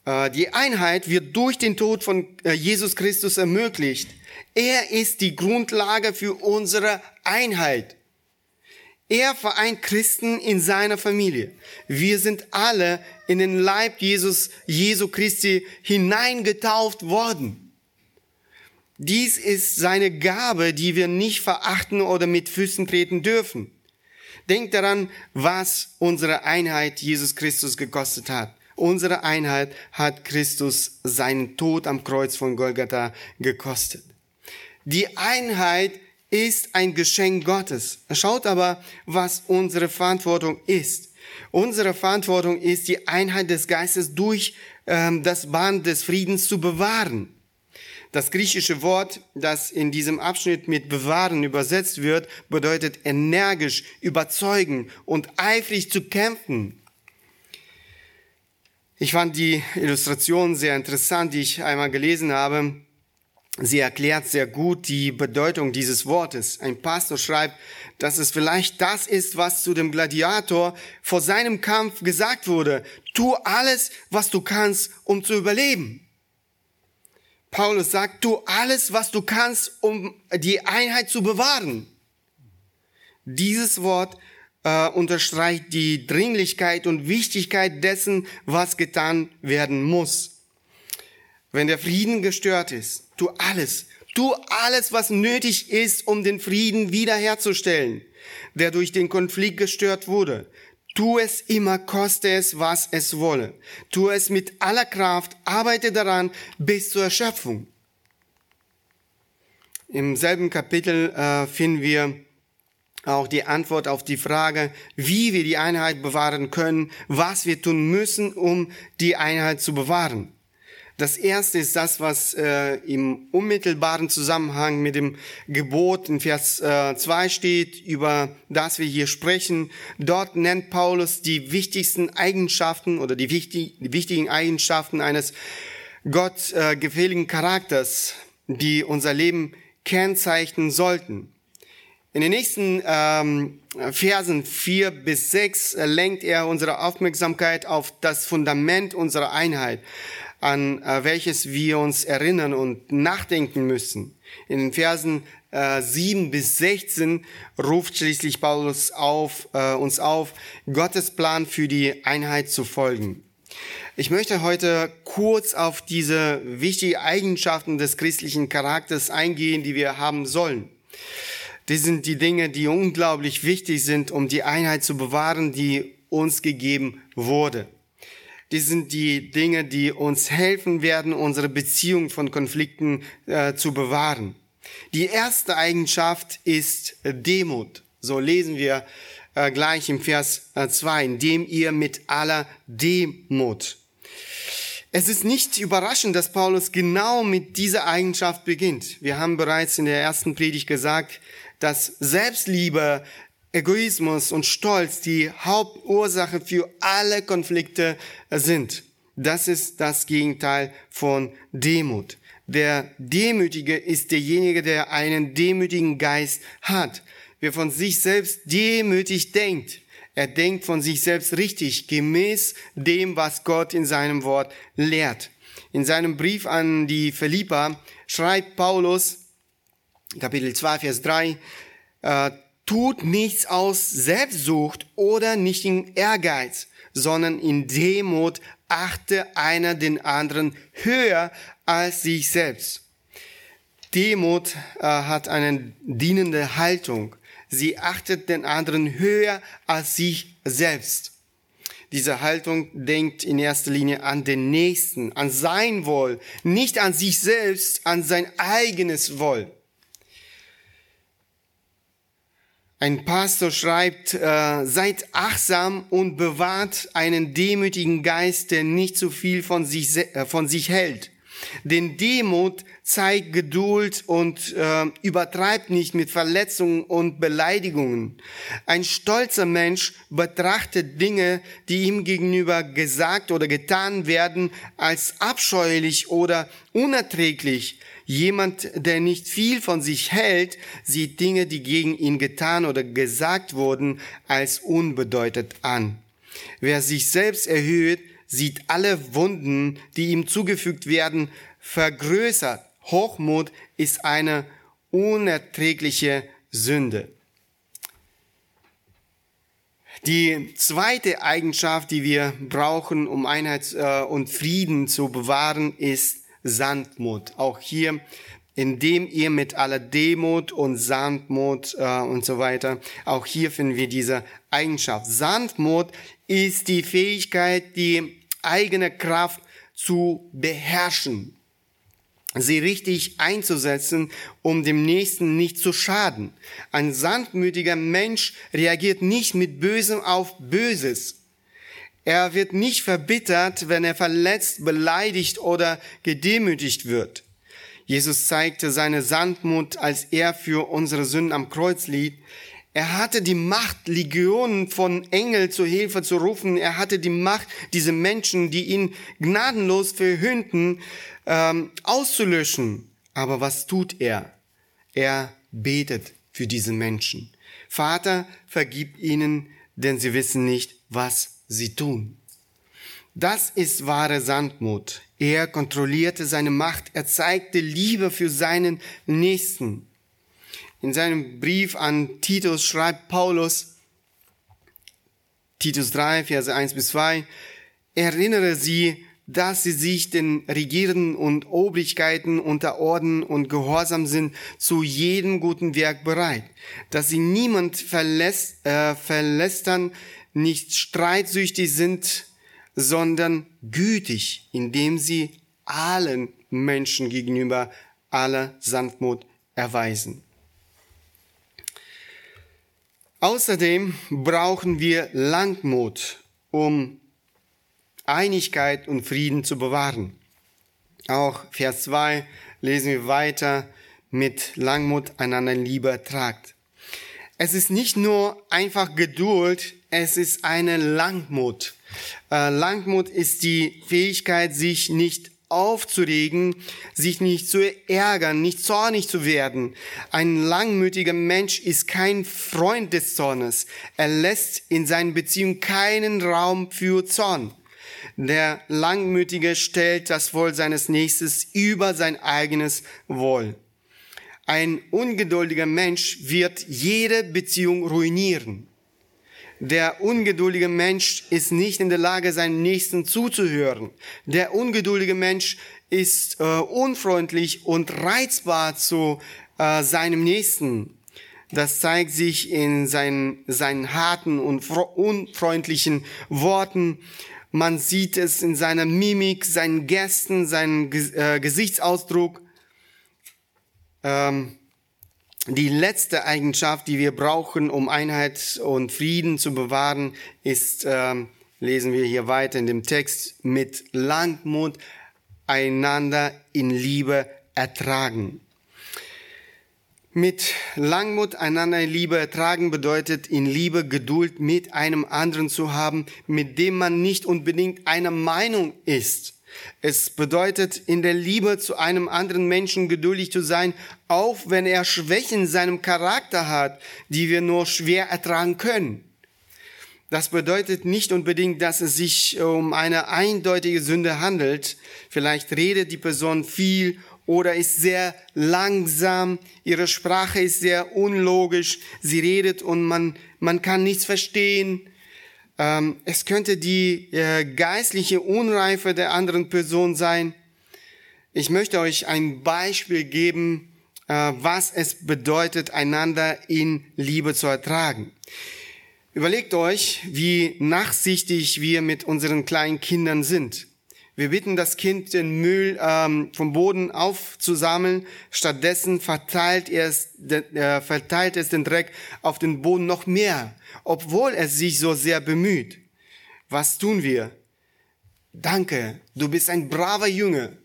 Äh, die Einheit wird durch den Tod von äh, Jesus Christus ermöglicht. Er ist die Grundlage für unsere Einheit. Er vereint Christen in seiner Familie. Wir sind alle in den Leib Jesus, Jesu Christi hineingetauft worden. Dies ist seine Gabe, die wir nicht verachten oder mit Füßen treten dürfen. Denkt daran, was unsere Einheit Jesus Christus gekostet hat. Unsere Einheit hat Christus seinen Tod am Kreuz von Golgatha gekostet. Die Einheit ist ein Geschenk Gottes. Schaut aber, was unsere Verantwortung ist. Unsere Verantwortung ist, die Einheit des Geistes durch ähm, das Band des Friedens zu bewahren. Das griechische Wort, das in diesem Abschnitt mit bewahren übersetzt wird, bedeutet energisch, überzeugen und eifrig zu kämpfen. Ich fand die Illustration sehr interessant, die ich einmal gelesen habe. Sie erklärt sehr gut die Bedeutung dieses Wortes. Ein Pastor schreibt, dass es vielleicht das ist, was zu dem Gladiator vor seinem Kampf gesagt wurde. Tu alles, was du kannst, um zu überleben. Paulus sagt, tu alles, was du kannst, um die Einheit zu bewahren. Dieses Wort äh, unterstreicht die Dringlichkeit und Wichtigkeit dessen, was getan werden muss. Wenn der Frieden gestört ist, tu alles, tu alles, was nötig ist, um den Frieden wiederherzustellen, der durch den Konflikt gestört wurde. Tu es immer, koste es, was es wolle. Tu es mit aller Kraft, arbeite daran bis zur Erschöpfung. Im selben Kapitel äh, finden wir auch die Antwort auf die Frage, wie wir die Einheit bewahren können, was wir tun müssen, um die Einheit zu bewahren. Das erste ist das, was äh, im unmittelbaren Zusammenhang mit dem Gebot in Vers äh, 2 steht, über das wir hier sprechen. Dort nennt Paulus die wichtigsten Eigenschaften oder die, wichtig, die wichtigen Eigenschaften eines Gott äh, gefälligen Charakters, die unser Leben kennzeichnen sollten. In den nächsten ähm, Versen vier bis sechs lenkt er unsere Aufmerksamkeit auf das Fundament unserer Einheit an äh, welches wir uns erinnern und nachdenken müssen. In den Versen äh, 7 bis 16 ruft schließlich Paulus auf, äh, uns auf, Gottes Plan für die Einheit zu folgen. Ich möchte heute kurz auf diese wichtigen Eigenschaften des christlichen Charakters eingehen, die wir haben sollen. Das sind die Dinge, die unglaublich wichtig sind, um die Einheit zu bewahren, die uns gegeben wurde. Dies sind die Dinge, die uns helfen werden, unsere Beziehung von Konflikten äh, zu bewahren. Die erste Eigenschaft ist Demut. So lesen wir äh, gleich im Vers 2, äh, indem ihr mit aller Demut. Es ist nicht überraschend, dass Paulus genau mit dieser Eigenschaft beginnt. Wir haben bereits in der ersten Predigt gesagt, dass Selbstliebe, Egoismus und Stolz die Hauptursache für alle Konflikte sind. Das ist das Gegenteil von Demut. Der Demütige ist derjenige, der einen demütigen Geist hat. Wer von sich selbst demütig denkt, er denkt von sich selbst richtig, gemäß dem, was Gott in seinem Wort lehrt. In seinem Brief an die Philippa schreibt Paulus, Kapitel 2, Vers 3, äh, tut nichts aus Selbstsucht oder nicht in Ehrgeiz, sondern in Demut achte einer den anderen höher als sich selbst. Demut äh, hat eine dienende Haltung. Sie achtet den anderen höher als sich selbst. Diese Haltung denkt in erster Linie an den Nächsten, an sein Wohl, nicht an sich selbst, an sein eigenes Wohl. Ein Pastor schreibt, äh, seid achtsam und bewahrt einen demütigen Geist, der nicht zu viel von sich, äh, von sich hält. Denn Demut zeigt Geduld und äh, übertreibt nicht mit Verletzungen und Beleidigungen. Ein stolzer Mensch betrachtet Dinge, die ihm gegenüber gesagt oder getan werden, als abscheulich oder unerträglich. Jemand, der nicht viel von sich hält, sieht Dinge, die gegen ihn getan oder gesagt wurden, als unbedeutend an. Wer sich selbst erhöht, sieht alle Wunden, die ihm zugefügt werden, vergrößert. Hochmut ist eine unerträgliche Sünde. Die zweite Eigenschaft, die wir brauchen, um Einheit äh, und Frieden zu bewahren, ist Sanftmut. Auch hier, indem ihr mit aller Demut und Sanftmut äh, und so weiter, auch hier finden wir diese Eigenschaft. Sanftmut ist die Fähigkeit, die eigene Kraft zu beherrschen, sie richtig einzusetzen, um dem Nächsten nicht zu schaden. Ein sanftmütiger Mensch reagiert nicht mit Bösem auf Böses. Er wird nicht verbittert, wenn er verletzt, beleidigt oder gedemütigt wird. Jesus zeigte seine Sanftmut, als er für unsere Sünden am Kreuz litt. Er hatte die Macht, Legionen von Engeln zur Hilfe zu rufen. Er hatte die Macht, diese Menschen, die ihn gnadenlos verhünden, ähm, auszulöschen. Aber was tut er? Er betet für diese Menschen. Vater, vergib ihnen, denn sie wissen nicht, was sie tun. Das ist wahre Sandmut. Er kontrollierte seine Macht. Er zeigte Liebe für seinen Nächsten. In seinem Brief an Titus schreibt Paulus, Titus 3, Verse 1 bis 2, erinnere sie, dass sie sich den Regieren und Obrigkeiten unterordnen und gehorsam sind, zu jedem guten Werk bereit, dass sie niemand verlässt, äh, verlästern, nicht streitsüchtig sind, sondern gütig, indem sie allen Menschen gegenüber aller Sanftmut erweisen. Außerdem brauchen wir Langmut, um Einigkeit und Frieden zu bewahren. Auch Vers 2 lesen wir weiter, mit Langmut einander Liebe tragt. Es ist nicht nur einfach Geduld, es ist eine Langmut. Äh, Langmut ist die Fähigkeit, sich nicht aufzuregen, sich nicht zu ärgern, nicht zornig zu werden. Ein langmütiger Mensch ist kein Freund des Zornes. Er lässt in seinen Beziehungen keinen Raum für Zorn. Der Langmütige stellt das Wohl seines Nächstes über sein eigenes Wohl. Ein ungeduldiger Mensch wird jede Beziehung ruinieren. Der ungeduldige Mensch ist nicht in der Lage, seinem Nächsten zuzuhören. Der ungeduldige Mensch ist äh, unfreundlich und reizbar zu äh, seinem Nächsten. Das zeigt sich in seinen, seinen harten und unfreundlichen Worten. Man sieht es in seiner Mimik, seinen Gesten, seinen äh, Gesichtsausdruck. Ähm, die letzte Eigenschaft, die wir brauchen, um Einheit und Frieden zu bewahren, ist, ähm, lesen wir hier weiter in dem Text, mit Langmut einander in Liebe ertragen. Mit Langmut einander in Liebe ertragen bedeutet, in Liebe Geduld mit einem anderen zu haben, mit dem man nicht unbedingt einer Meinung ist. Es bedeutet, in der Liebe zu einem anderen Menschen geduldig zu sein, auch wenn er Schwächen in seinem Charakter hat, die wir nur schwer ertragen können. Das bedeutet nicht unbedingt, dass es sich um eine eindeutige Sünde handelt. Vielleicht redet die Person viel oder ist sehr langsam, ihre Sprache ist sehr unlogisch, sie redet und man, man kann nichts verstehen. Ähm, es könnte die äh, geistliche Unreife der anderen Person sein. Ich möchte euch ein Beispiel geben, äh, was es bedeutet, einander in Liebe zu ertragen. Überlegt euch, wie nachsichtig wir mit unseren kleinen Kindern sind. Wir bitten das Kind, den Müll ähm, vom Boden aufzusammeln. Stattdessen verteilt es, äh, verteilt es den Dreck auf den Boden noch mehr, obwohl es sich so sehr bemüht. Was tun wir? Danke, du bist ein braver Junge.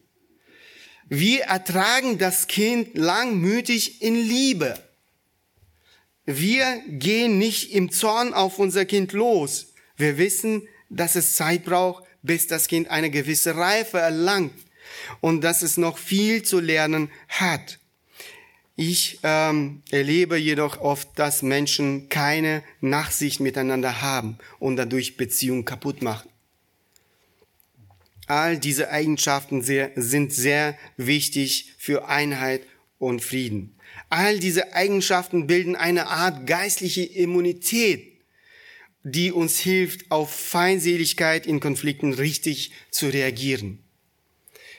Wir ertragen das Kind langmütig in Liebe. Wir gehen nicht im Zorn auf unser Kind los. Wir wissen, dass es Zeit braucht, bis das Kind eine gewisse Reife erlangt und dass es noch viel zu lernen hat. Ich ähm, erlebe jedoch oft, dass Menschen keine Nachsicht miteinander haben und dadurch Beziehungen kaputt machen. All diese Eigenschaften sehr, sind sehr wichtig für Einheit und Frieden. All diese Eigenschaften bilden eine Art geistliche Immunität die uns hilft, auf Feindseligkeit in Konflikten richtig zu reagieren.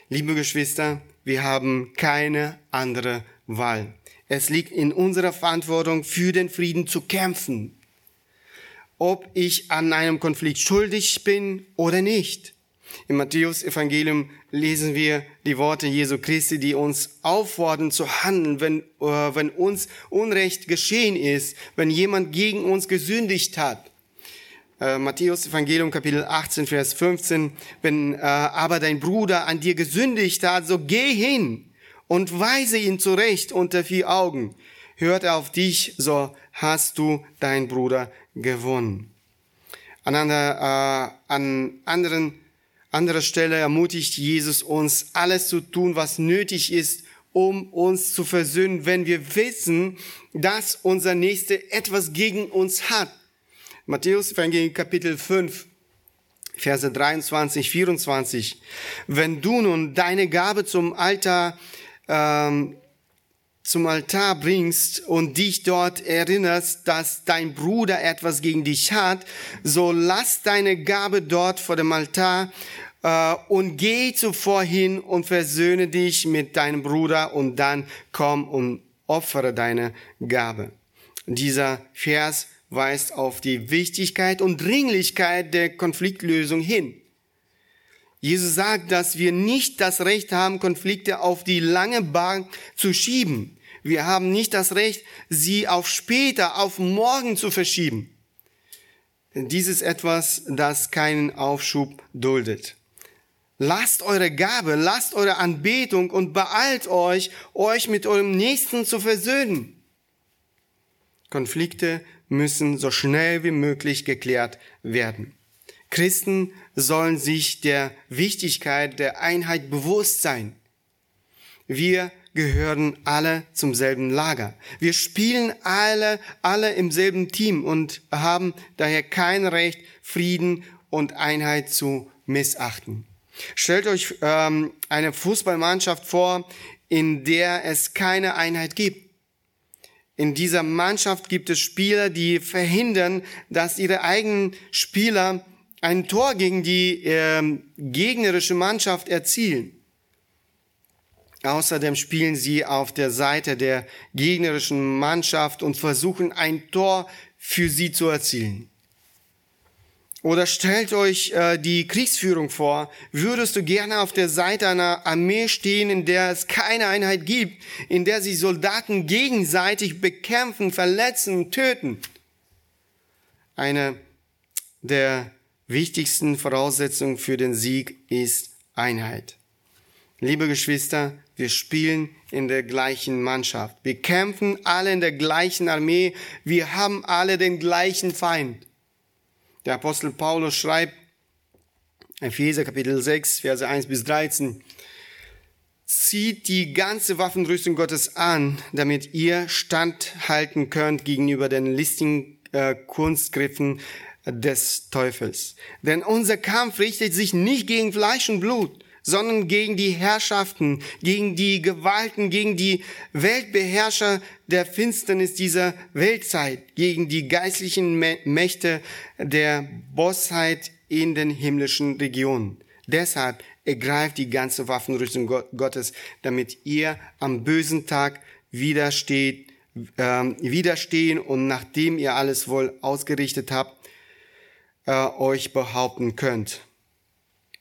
Liebe Geschwister, wir haben keine andere Wahl. Es liegt in unserer Verantwortung, für den Frieden zu kämpfen. Ob ich an einem Konflikt schuldig bin oder nicht. Im Matthäus Evangelium lesen wir die Worte Jesu Christi, die uns auffordern zu handeln, wenn, äh, wenn uns Unrecht geschehen ist, wenn jemand gegen uns gesündigt hat. Äh, Matthäus Evangelium Kapitel 18, Vers 15, wenn äh, aber dein Bruder an dir gesündigt hat, so geh hin und weise ihn zurecht unter vier Augen. Hört er auf dich, so hast du dein Bruder gewonnen. An, einer, äh, an anderen, anderer Stelle ermutigt Jesus uns, alles zu tun, was nötig ist, um uns zu versöhnen, wenn wir wissen, dass unser Nächster etwas gegen uns hat. Matthäus Evangelium Kapitel 5, Verse 23, 24. Wenn du nun deine Gabe zum Altar, ähm, zum Altar bringst und dich dort erinnerst, dass dein Bruder etwas gegen dich hat, so lass deine Gabe dort vor dem Altar äh, und geh zuvor hin und versöhne dich mit deinem Bruder und dann komm und opfere deine Gabe. Dieser Vers weist auf die Wichtigkeit und Dringlichkeit der Konfliktlösung hin. Jesus sagt, dass wir nicht das Recht haben, Konflikte auf die lange Bahn zu schieben. Wir haben nicht das Recht, sie auf später, auf morgen zu verschieben. Dies ist etwas, das keinen Aufschub duldet. Lasst eure Gabe, lasst eure Anbetung und beeilt euch, euch mit eurem Nächsten zu versöhnen. Konflikte müssen so schnell wie möglich geklärt werden. Christen sollen sich der Wichtigkeit der Einheit bewusst sein. Wir gehören alle zum selben Lager. Wir spielen alle, alle im selben Team und haben daher kein Recht, Frieden und Einheit zu missachten. Stellt euch ähm, eine Fußballmannschaft vor, in der es keine Einheit gibt. In dieser Mannschaft gibt es Spieler, die verhindern, dass ihre eigenen Spieler ein Tor gegen die äh, gegnerische Mannschaft erzielen. Außerdem spielen sie auf der Seite der gegnerischen Mannschaft und versuchen ein Tor für sie zu erzielen. Oder stellt euch äh, die Kriegsführung vor. Würdest du gerne auf der Seite einer Armee stehen, in der es keine Einheit gibt, in der sich Soldaten gegenseitig bekämpfen, verletzen, töten? Eine der wichtigsten Voraussetzungen für den Sieg ist Einheit. Liebe Geschwister, wir spielen in der gleichen Mannschaft. Wir kämpfen alle in der gleichen Armee. Wir haben alle den gleichen Feind. Der Apostel Paulus schreibt, Epheser Kapitel 6, Verse 1 bis 13, zieht die ganze Waffenrüstung Gottes an, damit ihr standhalten könnt gegenüber den listigen äh, Kunstgriffen des Teufels. Denn unser Kampf richtet sich nicht gegen Fleisch und Blut, sondern gegen die Herrschaften, gegen die Gewalten, gegen die Weltbeherrscher der Finsternis dieser Weltzeit, gegen die geistlichen Mächte der Bosheit in den himmlischen Regionen. Deshalb ergreift die ganze Waffenrüstung Gottes, damit ihr am bösen Tag widersteht, äh, widerstehen und nachdem ihr alles wohl ausgerichtet habt, äh, euch behaupten könnt.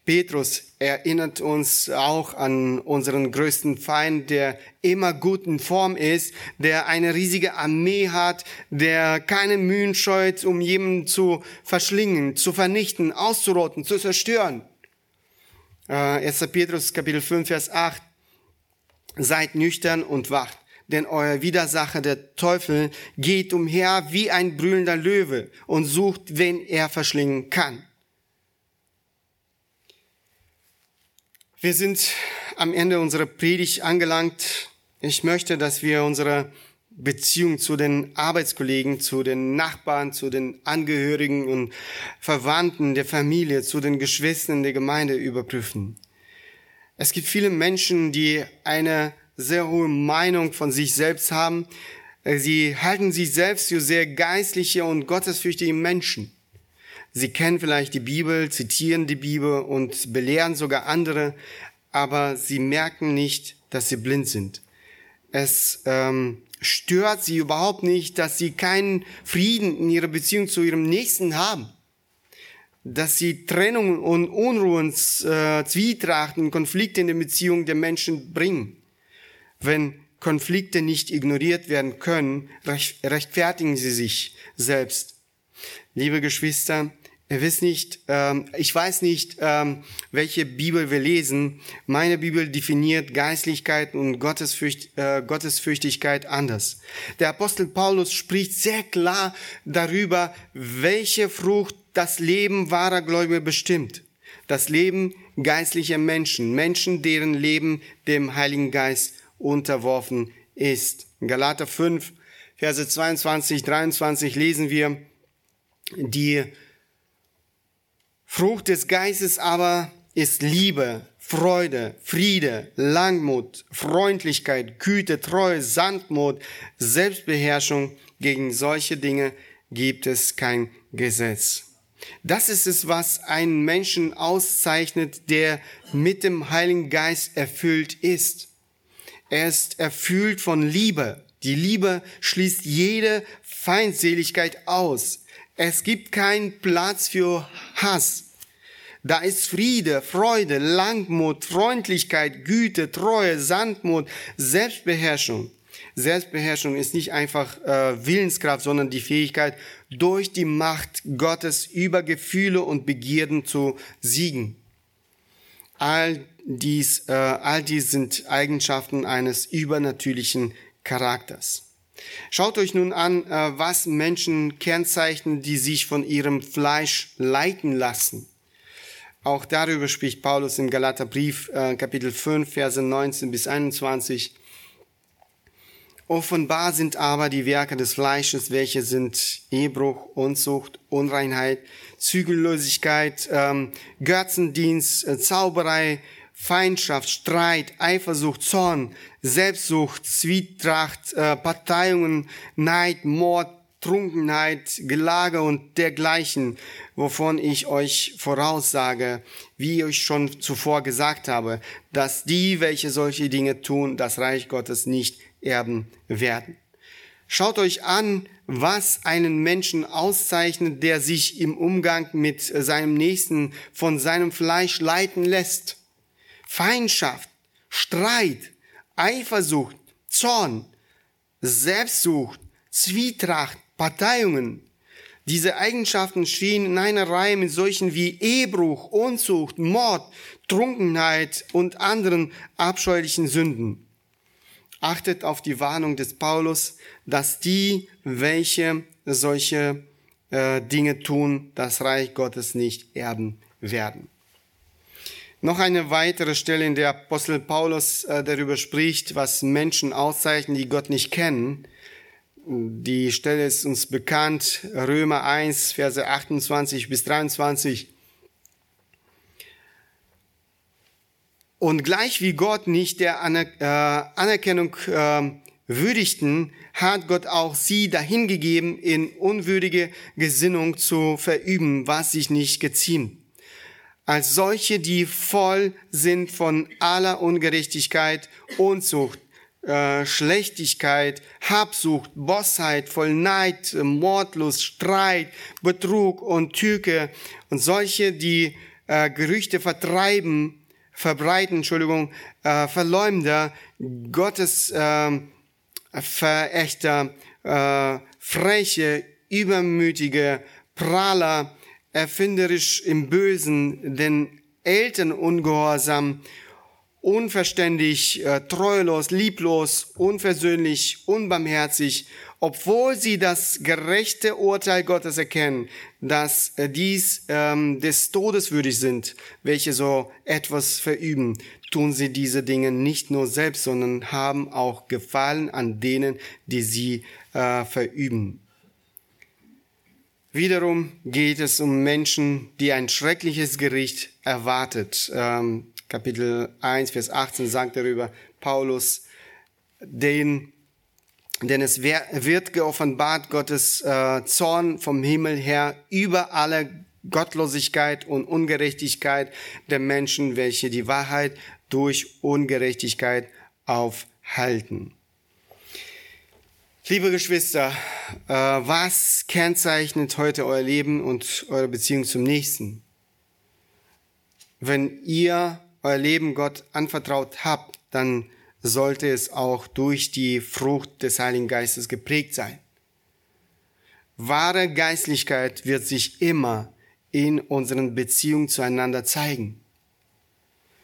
Petrus erinnert uns auch an unseren größten Feind, der immer gut in Form ist, der eine riesige Armee hat, der keine Mühen scheut, um jemanden zu verschlingen, zu vernichten, auszurotten, zu zerstören. Äh, 1. Petrus Kapitel 5, Vers 8. Seid nüchtern und wacht, denn euer Widersacher, der Teufel, geht umher wie ein brüllender Löwe und sucht, wen er verschlingen kann. Wir sind am Ende unserer Predigt angelangt. Ich möchte, dass wir unsere Beziehung zu den Arbeitskollegen, zu den Nachbarn, zu den Angehörigen und Verwandten der Familie, zu den Geschwistern der Gemeinde überprüfen. Es gibt viele Menschen, die eine sehr hohe Meinung von sich selbst haben. Sie halten sich selbst für sehr geistliche und gottesfürchtige Menschen. Sie kennen vielleicht die Bibel, zitieren die Bibel und belehren sogar andere, aber sie merken nicht, dass sie blind sind. Es ähm, stört sie überhaupt nicht, dass sie keinen Frieden in ihrer Beziehung zu ihrem Nächsten haben. Dass sie Trennung und Unruhen, äh, Zwietrachten, Konflikte in der Beziehung der Menschen bringen. Wenn Konflikte nicht ignoriert werden können, rechtfertigen sie sich selbst. Liebe Geschwister, Ihr wisst nicht, ähm, ich weiß nicht, ähm, welche Bibel wir lesen. Meine Bibel definiert Geistlichkeit und Gottesfürcht, äh, Gottesfürchtigkeit anders. Der Apostel Paulus spricht sehr klar darüber, welche Frucht das Leben wahrer Gläubiger bestimmt. Das Leben geistlicher Menschen, Menschen, deren Leben dem Heiligen Geist unterworfen ist. In Galater 5, Verse 22, 23 lesen wir, die Frucht des Geistes aber ist Liebe, Freude, Friede, Langmut, Freundlichkeit, Güte, Treue, Sanftmut, Selbstbeherrschung. Gegen solche Dinge gibt es kein Gesetz. Das ist es, was einen Menschen auszeichnet, der mit dem Heiligen Geist erfüllt ist. Er ist erfüllt von Liebe. Die Liebe schließt jede Feindseligkeit aus. Es gibt keinen Platz für Hass. Da ist Friede, Freude, Langmut, Freundlichkeit, Güte, Treue, Sanftmut, Selbstbeherrschung. Selbstbeherrschung ist nicht einfach äh, Willenskraft, sondern die Fähigkeit, durch die Macht Gottes über Gefühle und Begierden zu siegen. All dies, äh, all dies sind Eigenschaften eines übernatürlichen Charakters. Schaut euch nun an, äh, was Menschen kennzeichnen, die sich von ihrem Fleisch leiten lassen. Auch darüber spricht Paulus im Galaterbrief, äh, Kapitel 5, Verse 19 bis 21. Offenbar sind aber die Werke des Fleisches, welche sind Ehebruch, Unzucht, Unreinheit, Zügellosigkeit, ähm, Götzendienst, äh, Zauberei, Feindschaft, Streit, Eifersucht, Zorn, Selbstsucht, Zwietracht, äh, Parteiungen, Neid, Mord, Trunkenheit, Gelage und dergleichen, wovon ich euch voraussage, wie ich schon zuvor gesagt habe, dass die, welche solche Dinge tun, das Reich Gottes nicht erben werden. Schaut euch an, was einen Menschen auszeichnet, der sich im Umgang mit seinem Nächsten von seinem Fleisch leiten lässt. Feindschaft, Streit, Eifersucht, Zorn, Selbstsucht, Zwietracht, Parteiungen. Diese Eigenschaften stehen in einer Reihe mit solchen wie Ehebruch, Unzucht, Mord, Trunkenheit und anderen abscheulichen Sünden. Achtet auf die Warnung des Paulus, dass die, welche solche äh, Dinge tun, das Reich Gottes nicht erben werden. Noch eine weitere Stelle, in der Apostel Paulus äh, darüber spricht, was Menschen auszeichnen, die Gott nicht kennen. Die Stelle ist uns bekannt, Römer 1, Verse 28 bis 23. Und gleich wie Gott nicht der äh, Anerkennung äh, würdigten, hat Gott auch sie dahingegeben, in unwürdige Gesinnung zu verüben, was sich nicht geziemt. Als solche, die voll sind von aller Ungerechtigkeit, Unzucht, äh, Schlechtigkeit, Habsucht, Bossheit, voll Neid, Mordlust, Streit, Betrug und Tücke und solche, die äh, Gerüchte vertreiben, verbreiten, Entschuldigung, äh, Verleumder, Gottes äh, Verächter, äh, freche, übermütige, Prahler, erfinderisch im Bösen, den Eltern ungehorsam, unverständig, äh, treulos, lieblos, unversöhnlich, unbarmherzig, obwohl sie das gerechte Urteil Gottes erkennen, dass äh, dies ähm, des Todes würdig sind, welche so etwas verüben, tun sie diese Dinge nicht nur selbst, sondern haben auch Gefallen an denen, die sie äh, verüben. Wiederum geht es um Menschen, die ein schreckliches Gericht erwartet. Ähm, Kapitel 1, Vers 18 sagt darüber Paulus, den, denn es wird geoffenbart Gottes äh, Zorn vom Himmel her über alle Gottlosigkeit und Ungerechtigkeit der Menschen, welche die Wahrheit durch Ungerechtigkeit aufhalten. Liebe Geschwister, äh, was kennzeichnet heute euer Leben und eure Beziehung zum Nächsten? Wenn ihr euer Leben Gott anvertraut habt, dann sollte es auch durch die Frucht des Heiligen Geistes geprägt sein. Wahre Geistlichkeit wird sich immer in unseren Beziehungen zueinander zeigen.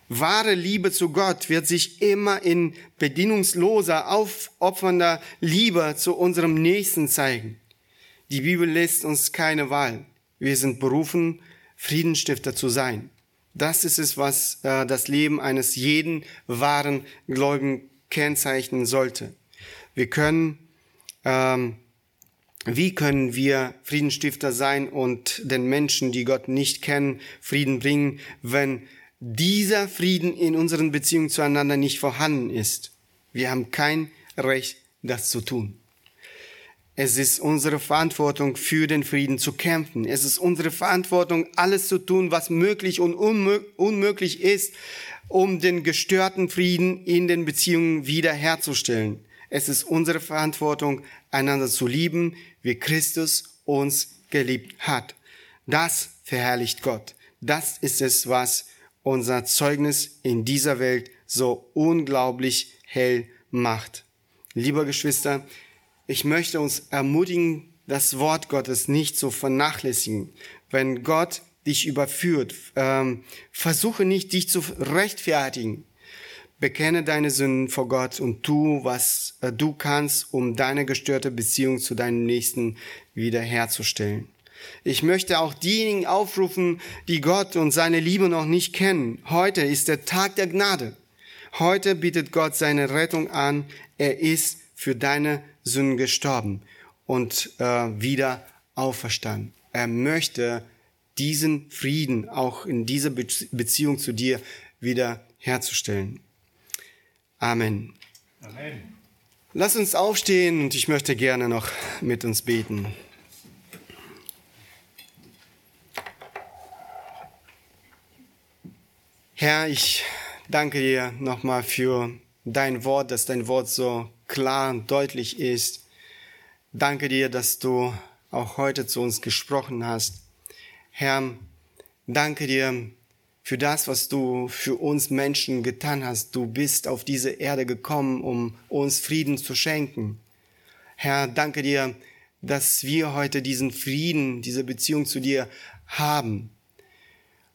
Wahre Liebe zu Gott wird sich immer in bedingungsloser, aufopfernder Liebe zu unserem Nächsten zeigen. Die Bibel lässt uns keine Wahl. Wir sind berufen, Friedenstifter zu sein. Das ist es, was äh, das Leben eines jeden wahren Gläubigen kennzeichnen sollte. Wir können, ähm, wie können wir Friedenstifter sein und den Menschen, die Gott nicht kennen, Frieden bringen, wenn dieser Frieden in unseren Beziehungen zueinander nicht vorhanden ist? Wir haben kein Recht, das zu tun. Es ist unsere Verantwortung, für den Frieden zu kämpfen. Es ist unsere Verantwortung, alles zu tun, was möglich und unmöglich ist, um den gestörten Frieden in den Beziehungen wiederherzustellen. Es ist unsere Verantwortung, einander zu lieben, wie Christus uns geliebt hat. Das verherrlicht Gott. Das ist es, was unser Zeugnis in dieser Welt so unglaublich hell macht. Lieber Geschwister, ich möchte uns ermutigen, das Wort Gottes nicht zu vernachlässigen. Wenn Gott dich überführt, ähm, versuche nicht, dich zu rechtfertigen. Bekenne deine Sünden vor Gott und tu, was äh, du kannst, um deine gestörte Beziehung zu deinem Nächsten wiederherzustellen. Ich möchte auch diejenigen aufrufen, die Gott und seine Liebe noch nicht kennen. Heute ist der Tag der Gnade. Heute bietet Gott seine Rettung an. Er ist für deine Sünden gestorben und äh, wieder auferstanden. Er möchte diesen Frieden auch in dieser Be Beziehung zu dir wieder herzustellen. Amen. Amen. Lass uns aufstehen und ich möchte gerne noch mit uns beten. Herr, ich danke dir nochmal für dein Wort, dass dein Wort so klar und deutlich ist. Danke dir, dass du auch heute zu uns gesprochen hast. Herr, danke dir für das, was du für uns Menschen getan hast. Du bist auf diese Erde gekommen, um uns Frieden zu schenken. Herr, danke dir, dass wir heute diesen Frieden, diese Beziehung zu dir haben.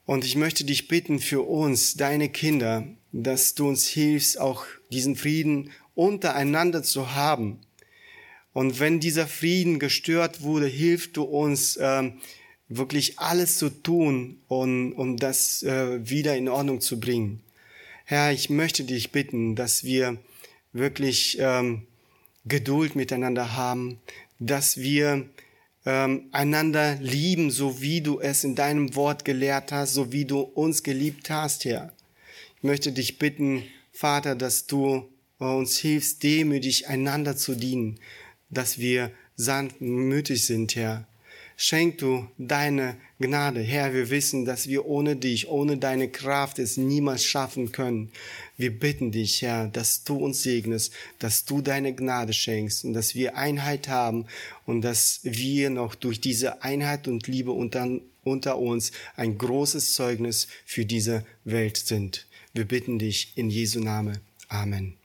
Und ich möchte dich bitten für uns, deine Kinder, dass du uns hilfst, auch diesen Frieden untereinander zu haben. Und wenn dieser Frieden gestört wurde, hilft du uns, ähm, wirklich alles zu tun, um, um das äh, wieder in Ordnung zu bringen. Herr, ich möchte dich bitten, dass wir wirklich ähm, Geduld miteinander haben, dass wir ähm, einander lieben, so wie du es in deinem Wort gelehrt hast, so wie du uns geliebt hast, Herr. Ich möchte dich bitten, Vater, dass du uns hilfst, demütig einander zu dienen, dass wir sanftmütig sind, Herr, Schenk du deine Gnade. Herr, wir wissen, dass wir ohne dich, ohne deine Kraft es niemals schaffen können. Wir bitten dich, Herr, dass du uns segnest, dass du deine Gnade schenkst und dass wir Einheit haben und dass wir noch durch diese Einheit und Liebe unter, unter uns ein großes Zeugnis für diese Welt sind. Wir bitten dich in Jesu Name. Amen.